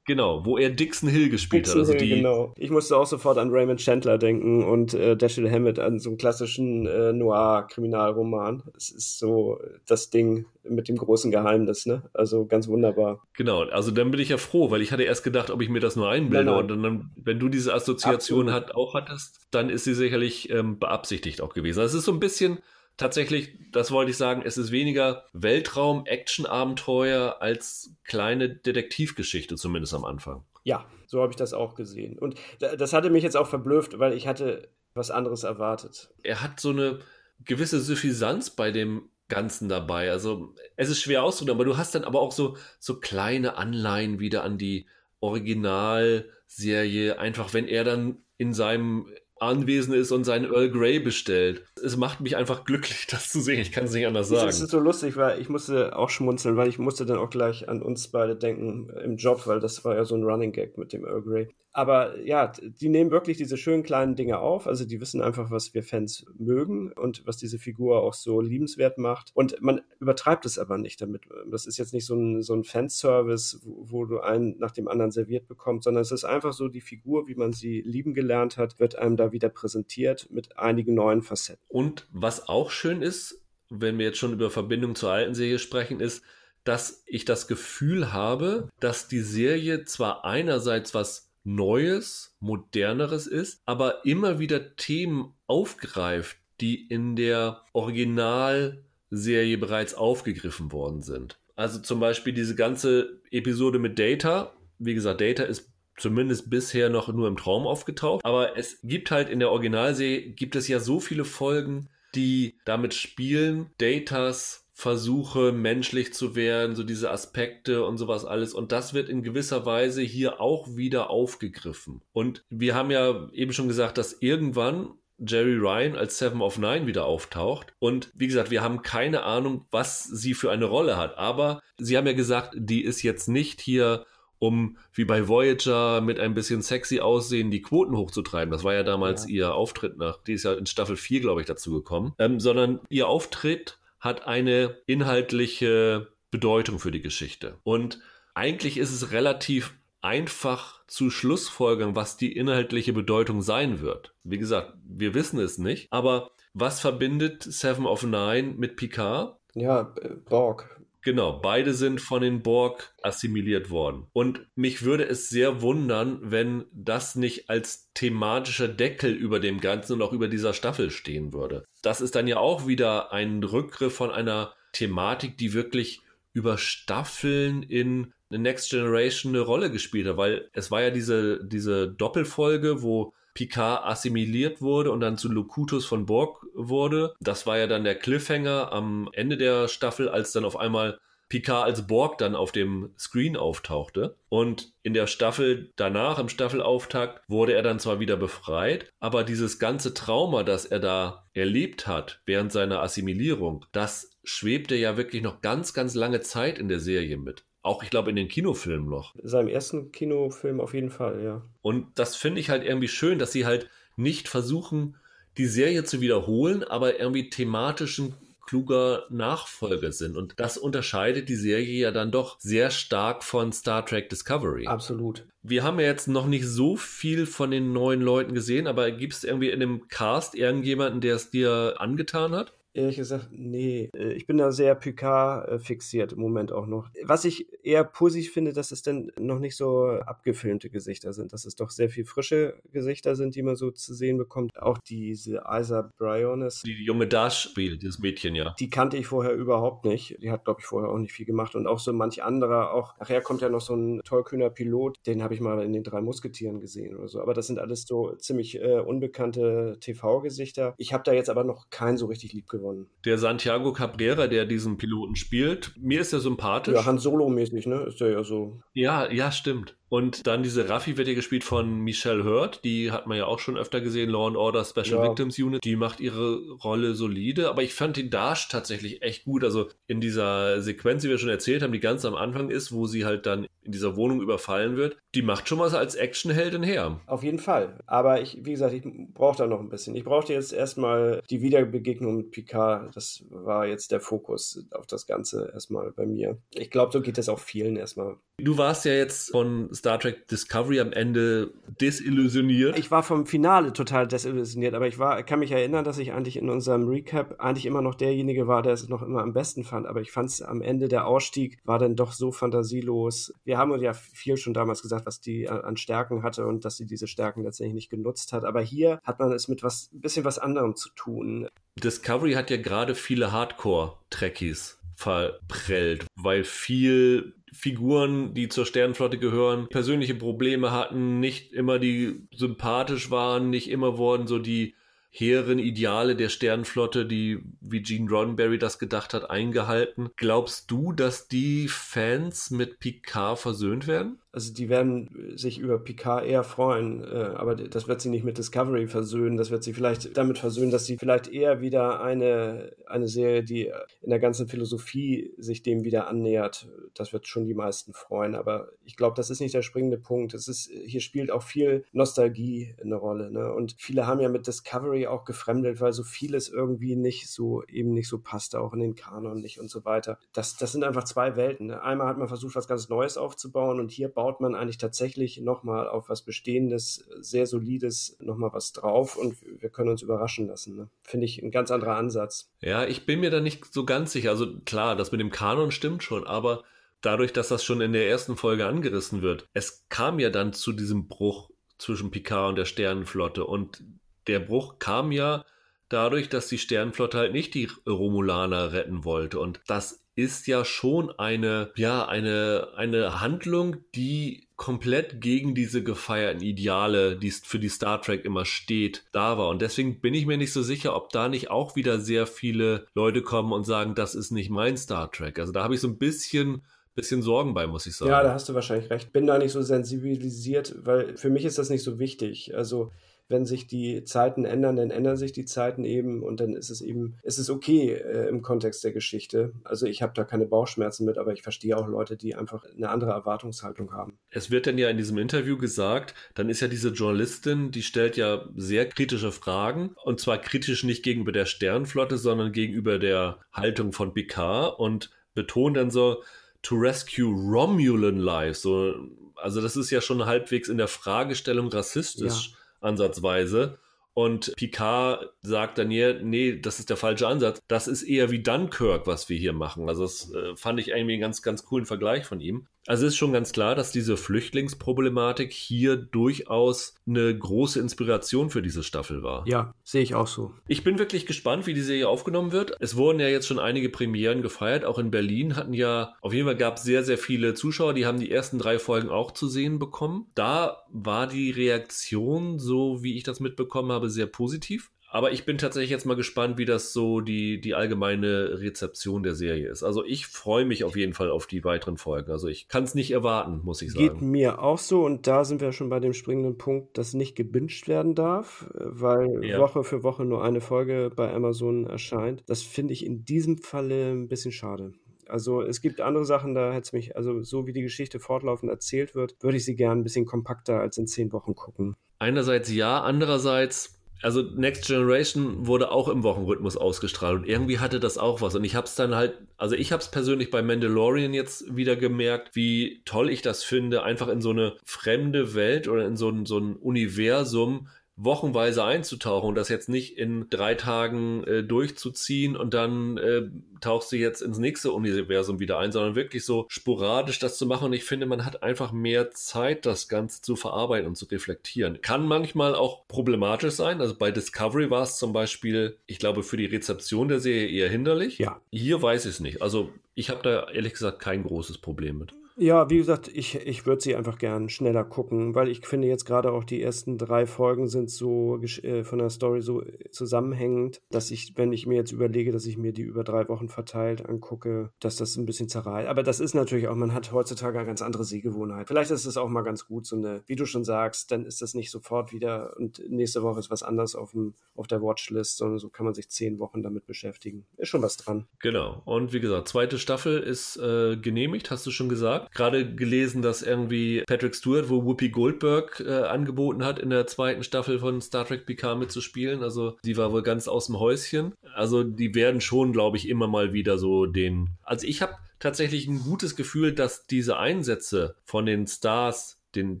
Genau, wo er Dixon Hill gespielt Dixon hat. Also Hill, genau. Ich musste auch sofort an Raymond Chandler denken und äh, Dashiell Hammett an so einen klassischen äh, Noir-Kriminalroman. Es ist so das Ding mit dem großen Geheimnis, ne? Also ganz wunderbar. Genau, also dann bin ich ja froh, weil ich hatte erst gedacht, ob ich mir das nur einbilde. Nein, nein. Und dann, wenn du diese Assoziation hat, auch hattest, dann ist sie sicherlich ähm, beabsichtigt auch gewesen. Also es ist so ein bisschen tatsächlich, das wollte ich sagen, es ist weniger Weltraum, Action-Abenteuer als kleine Detektivgeschichte, zumindest am Anfang. Ja, so habe ich das auch gesehen. Und das hatte mich jetzt auch verblüfft, weil ich hatte was anderes erwartet. Er hat so eine gewisse Suffisanz bei dem Ganzen dabei. Also es ist schwer auszudrücken, aber du hast dann aber auch so, so kleine Anleihen wieder an die Originalserie. Einfach wenn er dann in seinem anwesend ist und seinen Earl Grey bestellt. Es macht mich einfach glücklich, das zu sehen. Ich kann es nicht anders sagen. Das ist so lustig, weil ich musste auch schmunzeln, weil ich musste dann auch gleich an uns beide denken im Job, weil das war ja so ein Running Gag mit dem Earl Grey. Aber ja, die nehmen wirklich diese schönen kleinen Dinge auf. Also die wissen einfach, was wir Fans mögen und was diese Figur auch so liebenswert macht. Und man übertreibt es aber nicht damit. Das ist jetzt nicht so ein, so ein Fanservice, wo, wo du einen nach dem anderen serviert bekommst, sondern es ist einfach so die Figur, wie man sie lieben gelernt hat, wird einem da wieder präsentiert mit einigen neuen Facetten. Und was auch schön ist, wenn wir jetzt schon über Verbindung zur alten Serie sprechen, ist, dass ich das Gefühl habe, dass die Serie zwar einerseits was Neues, Moderneres ist, aber immer wieder Themen aufgreift, die in der Originalserie bereits aufgegriffen worden sind. Also zum Beispiel diese ganze Episode mit Data. Wie gesagt, Data ist zumindest bisher noch nur im Traum aufgetaucht. Aber es gibt halt in der Originalserie, gibt es ja so viele Folgen, die damit spielen, Datas Versuche, menschlich zu werden, so diese Aspekte und sowas alles. Und das wird in gewisser Weise hier auch wieder aufgegriffen. Und wir haben ja eben schon gesagt, dass irgendwann Jerry Ryan als Seven of Nine wieder auftaucht. Und wie gesagt, wir haben keine Ahnung, was sie für eine Rolle hat. Aber sie haben ja gesagt, die ist jetzt nicht hier um wie bei Voyager mit ein bisschen sexy aussehen die Quoten hochzutreiben. Das war ja damals ja. ihr Auftritt nach, die ist ja in Staffel 4, glaube ich, dazu gekommen. Ähm, sondern ihr Auftritt hat eine inhaltliche Bedeutung für die Geschichte. Und eigentlich ist es relativ einfach zu Schlussfolgern, was die inhaltliche Bedeutung sein wird. Wie gesagt, wir wissen es nicht, aber was verbindet Seven of Nine mit Picard? Ja, Borg. Genau, beide sind von den Borg assimiliert worden. Und mich würde es sehr wundern, wenn das nicht als thematischer Deckel über dem Ganzen und auch über dieser Staffel stehen würde. Das ist dann ja auch wieder ein Rückgriff von einer Thematik, die wirklich über Staffeln in Next Generation eine Rolle gespielt hat, weil es war ja diese, diese Doppelfolge, wo Picard assimiliert wurde und dann zu Locutus von Borg wurde. Das war ja dann der Cliffhanger am Ende der Staffel, als dann auf einmal Picard als Borg dann auf dem Screen auftauchte. Und in der Staffel danach, im Staffelauftakt, wurde er dann zwar wieder befreit, aber dieses ganze Trauma, das er da erlebt hat während seiner Assimilierung, das schwebte ja wirklich noch ganz, ganz lange Zeit in der Serie mit. Auch, ich glaube, in den Kinofilmen noch. Seinem ersten Kinofilm auf jeden Fall, ja. Und das finde ich halt irgendwie schön, dass sie halt nicht versuchen, die Serie zu wiederholen, aber irgendwie thematischen kluger Nachfolger sind. Und das unterscheidet die Serie ja dann doch sehr stark von Star Trek Discovery. Absolut. Wir haben ja jetzt noch nicht so viel von den neuen Leuten gesehen, aber gibt es irgendwie in dem Cast irgendjemanden, der es dir angetan hat? Ehrlich gesagt, nee. Äh, ich bin da sehr Picard äh, fixiert im Moment auch noch. Was ich eher positiv finde, dass es dann noch nicht so abgefilmte Gesichter sind, dass es doch sehr viel frische Gesichter sind, die man so zu sehen bekommt. Auch diese Isa Briones. Die junge Dash spielt, dieses Mädchen, ja. Die kannte ich vorher überhaupt nicht. Die hat, glaube ich, vorher auch nicht viel gemacht. Und auch so manch anderer, auch nachher kommt ja noch so ein tollkühner Pilot, den habe ich mal in den drei Musketieren gesehen oder so. Aber das sind alles so ziemlich äh, unbekannte TV-Gesichter. Ich habe da jetzt aber noch keinen so richtig lieb gewonnen gewonnen. Der Santiago Cabrera, der diesen Piloten spielt, mir ist er sympathisch. Ja, Han Solo-mäßig, ne? Ist der ja so. Ja, ja, stimmt. Und dann diese Raffi wird ja gespielt von Michelle Hurt, die hat man ja auch schon öfter gesehen, Law and Order Special ja. Victims Unit. Die macht ihre Rolle solide, aber ich fand den Dash tatsächlich echt gut. Also in dieser Sequenz, die wir schon erzählt haben, die ganz am Anfang ist, wo sie halt dann in dieser Wohnung überfallen wird, die macht schon was als Actionheldin her. Auf jeden Fall. Aber ich, wie gesagt, ich brauche da noch ein bisschen. Ich brauchte jetzt erstmal die Wiederbegegnung mit Picard. Das war jetzt der Fokus auf das Ganze erstmal bei mir. Ich glaube, so geht es auch vielen erstmal. Du warst ja jetzt von Star Trek Discovery am Ende desillusioniert. Ich war vom Finale total desillusioniert, aber ich war, kann mich erinnern, dass ich eigentlich in unserem Recap eigentlich immer noch derjenige war, der es noch immer am besten fand. Aber ich fand es am Ende der Ausstieg war dann doch so fantasielos. Wir haben uns ja viel schon damals gesagt, was die an Stärken hatte und dass sie diese Stärken letztendlich nicht genutzt hat. Aber hier hat man es mit was, ein bisschen was anderem zu tun. Discovery hat ja gerade viele Hardcore-Trekkies verprellt, weil viel Figuren, die zur Sternenflotte gehören, persönliche Probleme hatten, nicht immer die sympathisch waren, nicht immer wurden so die hehren Ideale der Sternenflotte, die wie Gene Roddenberry das gedacht hat, eingehalten. Glaubst du, dass die Fans mit Picard versöhnt werden? Also die werden sich über Picard eher freuen, äh, aber das wird sie nicht mit Discovery versöhnen. Das wird sie vielleicht damit versöhnen, dass sie vielleicht eher wieder eine, eine Serie, die in der ganzen Philosophie sich dem wieder annähert. Das wird schon die meisten freuen. Aber ich glaube, das ist nicht der springende Punkt. Es ist, hier spielt auch viel Nostalgie eine Rolle. Ne? Und viele haben ja mit Discovery auch gefremdelt, weil so vieles irgendwie nicht so, eben nicht so passt, auch in den Kanon nicht und so weiter. Das, das sind einfach zwei Welten. Ne? Einmal hat man versucht, was ganz Neues aufzubauen und hier baut man eigentlich tatsächlich nochmal auf was Bestehendes, sehr Solides nochmal was drauf und wir können uns überraschen lassen. Ne? Finde ich ein ganz anderer Ansatz. Ja, ich bin mir da nicht so ganz sicher. Also klar, das mit dem Kanon stimmt schon, aber dadurch, dass das schon in der ersten Folge angerissen wird, es kam ja dann zu diesem Bruch zwischen Picard und der Sternenflotte und der Bruch kam ja dadurch, dass die Sternenflotte halt nicht die Romulaner retten wollte und das ist ja schon eine, ja, eine, eine Handlung, die komplett gegen diese gefeierten Ideale, die für die Star Trek immer steht, da war. Und deswegen bin ich mir nicht so sicher, ob da nicht auch wieder sehr viele Leute kommen und sagen, das ist nicht mein Star Trek. Also da habe ich so ein bisschen bisschen Sorgen bei, muss ich sagen. Ja, da hast du wahrscheinlich recht. Bin da nicht so sensibilisiert, weil für mich ist das nicht so wichtig. Also wenn sich die Zeiten ändern, dann ändern sich die Zeiten eben und dann ist es eben, ist es okay äh, im Kontext der Geschichte. Also ich habe da keine Bauchschmerzen mit, aber ich verstehe auch Leute, die einfach eine andere Erwartungshaltung haben. Es wird dann ja in diesem Interview gesagt, dann ist ja diese Journalistin, die stellt ja sehr kritische Fragen und zwar kritisch nicht gegenüber der Sternflotte, sondern gegenüber der Haltung von Picard und betont dann so, to rescue Romulan lives, so also das ist ja schon halbwegs in der Fragestellung rassistisch. Ja ansatzweise. Und Picard sagt dann hier, nee, das ist der falsche Ansatz. Das ist eher wie Dunkirk, was wir hier machen. Also das äh, fand ich irgendwie einen ganz, ganz coolen Vergleich von ihm. Also es ist schon ganz klar, dass diese Flüchtlingsproblematik hier durchaus eine große Inspiration für diese Staffel war. Ja, sehe ich auch so. Ich bin wirklich gespannt, wie die Serie aufgenommen wird. Es wurden ja jetzt schon einige Premieren gefeiert. Auch in Berlin hatten ja, auf jeden Fall gab es sehr, sehr viele Zuschauer, die haben die ersten drei Folgen auch zu sehen bekommen. Da war die Reaktion, so wie ich das mitbekommen habe, sehr positiv. Aber ich bin tatsächlich jetzt mal gespannt, wie das so die, die allgemeine Rezeption der Serie ist. Also ich freue mich auf jeden Fall auf die weiteren Folgen. Also ich kann es nicht erwarten, muss ich sagen. Geht mir auch so und da sind wir schon bei dem springenden Punkt, dass nicht gebinged werden darf, weil ja. Woche für Woche nur eine Folge bei Amazon erscheint. Das finde ich in diesem Falle ein bisschen schade. Also es gibt andere Sachen, da hätte es mich, also so wie die Geschichte fortlaufend erzählt wird, würde ich sie gern ein bisschen kompakter als in zehn Wochen gucken. Einerseits ja, andererseits also Next Generation wurde auch im Wochenrhythmus ausgestrahlt und irgendwie hatte das auch was. Und ich habe es dann halt, also ich habe es persönlich bei Mandalorian jetzt wieder gemerkt, wie toll ich das finde, einfach in so eine fremde Welt oder in so ein, so ein Universum wochenweise einzutauchen und das jetzt nicht in drei Tagen äh, durchzuziehen und dann äh, tauchst du jetzt ins nächste Universum wieder ein, sondern wirklich so sporadisch das zu machen. Und ich finde, man hat einfach mehr Zeit, das Ganze zu verarbeiten und zu reflektieren. Kann manchmal auch problematisch sein. Also bei Discovery war es zum Beispiel, ich glaube, für die Rezeption der Serie eher hinderlich. Ja. Hier weiß ich es nicht. Also ich habe da ehrlich gesagt kein großes Problem mit. Ja, wie gesagt, ich, ich würde sie einfach gern schneller gucken, weil ich finde jetzt gerade auch die ersten drei Folgen sind so äh, von der Story so zusammenhängend, dass ich, wenn ich mir jetzt überlege, dass ich mir die über drei Wochen verteilt angucke, dass das ein bisschen zerreißt. Aber das ist natürlich auch, man hat heutzutage eine ganz andere Sehgewohnheit. Vielleicht ist es auch mal ganz gut, so eine, wie du schon sagst, dann ist das nicht sofort wieder und nächste Woche ist was anderes auf, dem, auf der Watchlist, sondern so kann man sich zehn Wochen damit beschäftigen. Ist schon was dran. Genau. Und wie gesagt, zweite Staffel ist äh, genehmigt, hast du schon gesagt gerade gelesen, dass irgendwie Patrick Stewart, wo Whoopi Goldberg äh, angeboten hat, in der zweiten Staffel von Star Trek Picard mitzuspielen. Also die war wohl ganz aus dem Häuschen. Also die werden schon, glaube ich, immer mal wieder so den. Also ich habe tatsächlich ein gutes Gefühl, dass diese Einsätze von den Stars den,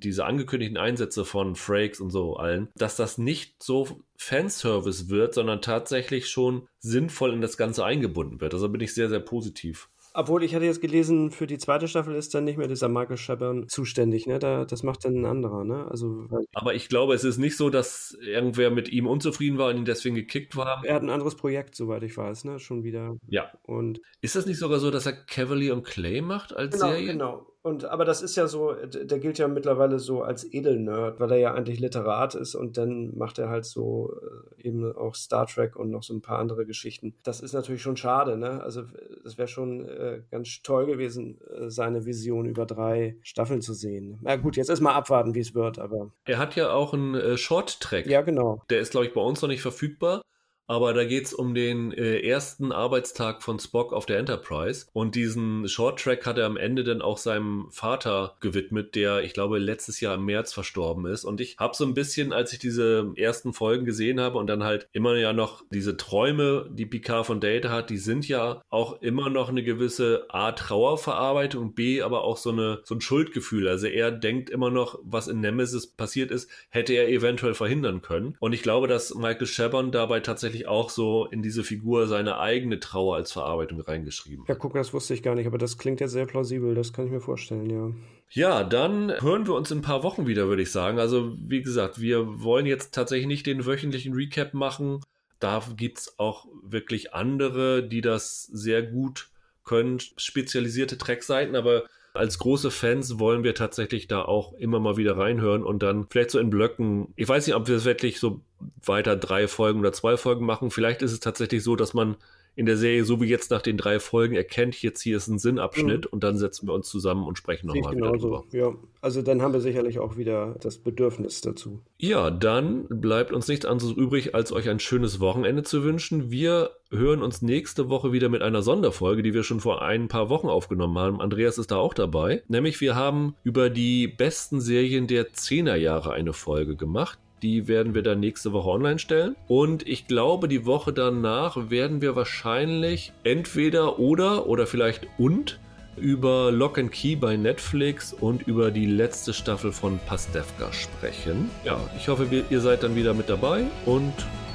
diese angekündigten Einsätze von Frakes und so allen, dass das nicht so Fanservice wird, sondern tatsächlich schon sinnvoll in das Ganze eingebunden wird. Also bin ich sehr, sehr positiv. Obwohl ich hatte jetzt gelesen, für die zweite Staffel ist dann nicht mehr dieser Michael Shabern zuständig, ne? Da, das macht dann ein anderer, ne? Also, Aber ich glaube, es ist nicht so, dass irgendwer mit ihm unzufrieden war und ihn deswegen gekickt war. Er hat ein anderes Projekt, soweit ich weiß, ne? Schon wieder. Ja. Und ist das nicht sogar so, dass er Cavalier und Clay macht als genau, Serie? Genau, und, aber das ist ja so, der gilt ja mittlerweile so als Edelnerd, weil er ja eigentlich Literat ist und dann macht er halt so äh, eben auch Star Trek und noch so ein paar andere Geschichten. Das ist natürlich schon schade, ne? Also es wäre schon äh, ganz toll gewesen, äh, seine Vision über drei Staffeln zu sehen. Na gut, jetzt erstmal abwarten, wie es wird, aber. Er hat ja auch einen äh, Short-Track. Ja, genau. Der ist, glaube ich, bei uns noch nicht verfügbar aber da geht's um den äh, ersten Arbeitstag von Spock auf der Enterprise. Und diesen Short-Track hat er am Ende dann auch seinem Vater gewidmet, der, ich glaube, letztes Jahr im März verstorben ist. Und ich habe so ein bisschen, als ich diese ersten Folgen gesehen habe und dann halt immer ja noch diese Träume, die Picard von Data hat, die sind ja auch immer noch eine gewisse A, Trauerverarbeitung, B, aber auch so, eine, so ein Schuldgefühl. Also er denkt immer noch, was in Nemesis passiert ist, hätte er eventuell verhindern können. Und ich glaube, dass Michael Chabon dabei tatsächlich tatsächlich auch so in diese Figur seine eigene Trauer als Verarbeitung reingeschrieben. Ja, guck, das wusste ich gar nicht, aber das klingt ja sehr plausibel, das kann ich mir vorstellen, ja. Ja, dann hören wir uns in ein paar Wochen wieder, würde ich sagen. Also, wie gesagt, wir wollen jetzt tatsächlich nicht den wöchentlichen Recap machen. Da gibt es auch wirklich andere, die das sehr gut können, spezialisierte Trackseiten, aber als große Fans wollen wir tatsächlich da auch immer mal wieder reinhören und dann vielleicht so in Blöcken. Ich weiß nicht, ob wir es wirklich so weiter drei Folgen oder zwei Folgen machen. Vielleicht ist es tatsächlich so, dass man in der Serie, so wie jetzt nach den drei Folgen, erkennt, jetzt hier ist ein Sinnabschnitt mhm. und dann setzen wir uns zusammen und sprechen nochmal wieder drüber. Ja, also dann haben wir sicherlich auch wieder das Bedürfnis dazu. Ja, dann bleibt uns nichts anderes übrig, als euch ein schönes Wochenende zu wünschen. Wir hören uns nächste Woche wieder mit einer Sonderfolge, die wir schon vor ein paar Wochen aufgenommen haben. Andreas ist da auch dabei. Nämlich wir haben über die besten Serien der Zehnerjahre eine Folge gemacht. Die werden wir dann nächste Woche online stellen. Und ich glaube, die Woche danach werden wir wahrscheinlich entweder oder oder vielleicht und über Lock and Key bei Netflix und über die letzte Staffel von Pastewka sprechen. Ja, ich hoffe, ihr seid dann wieder mit dabei und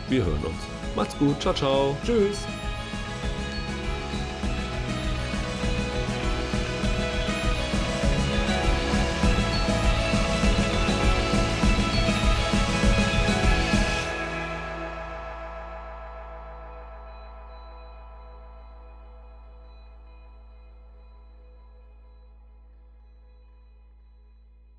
wir hören uns. Macht's gut. Ciao, ciao. Tschüss.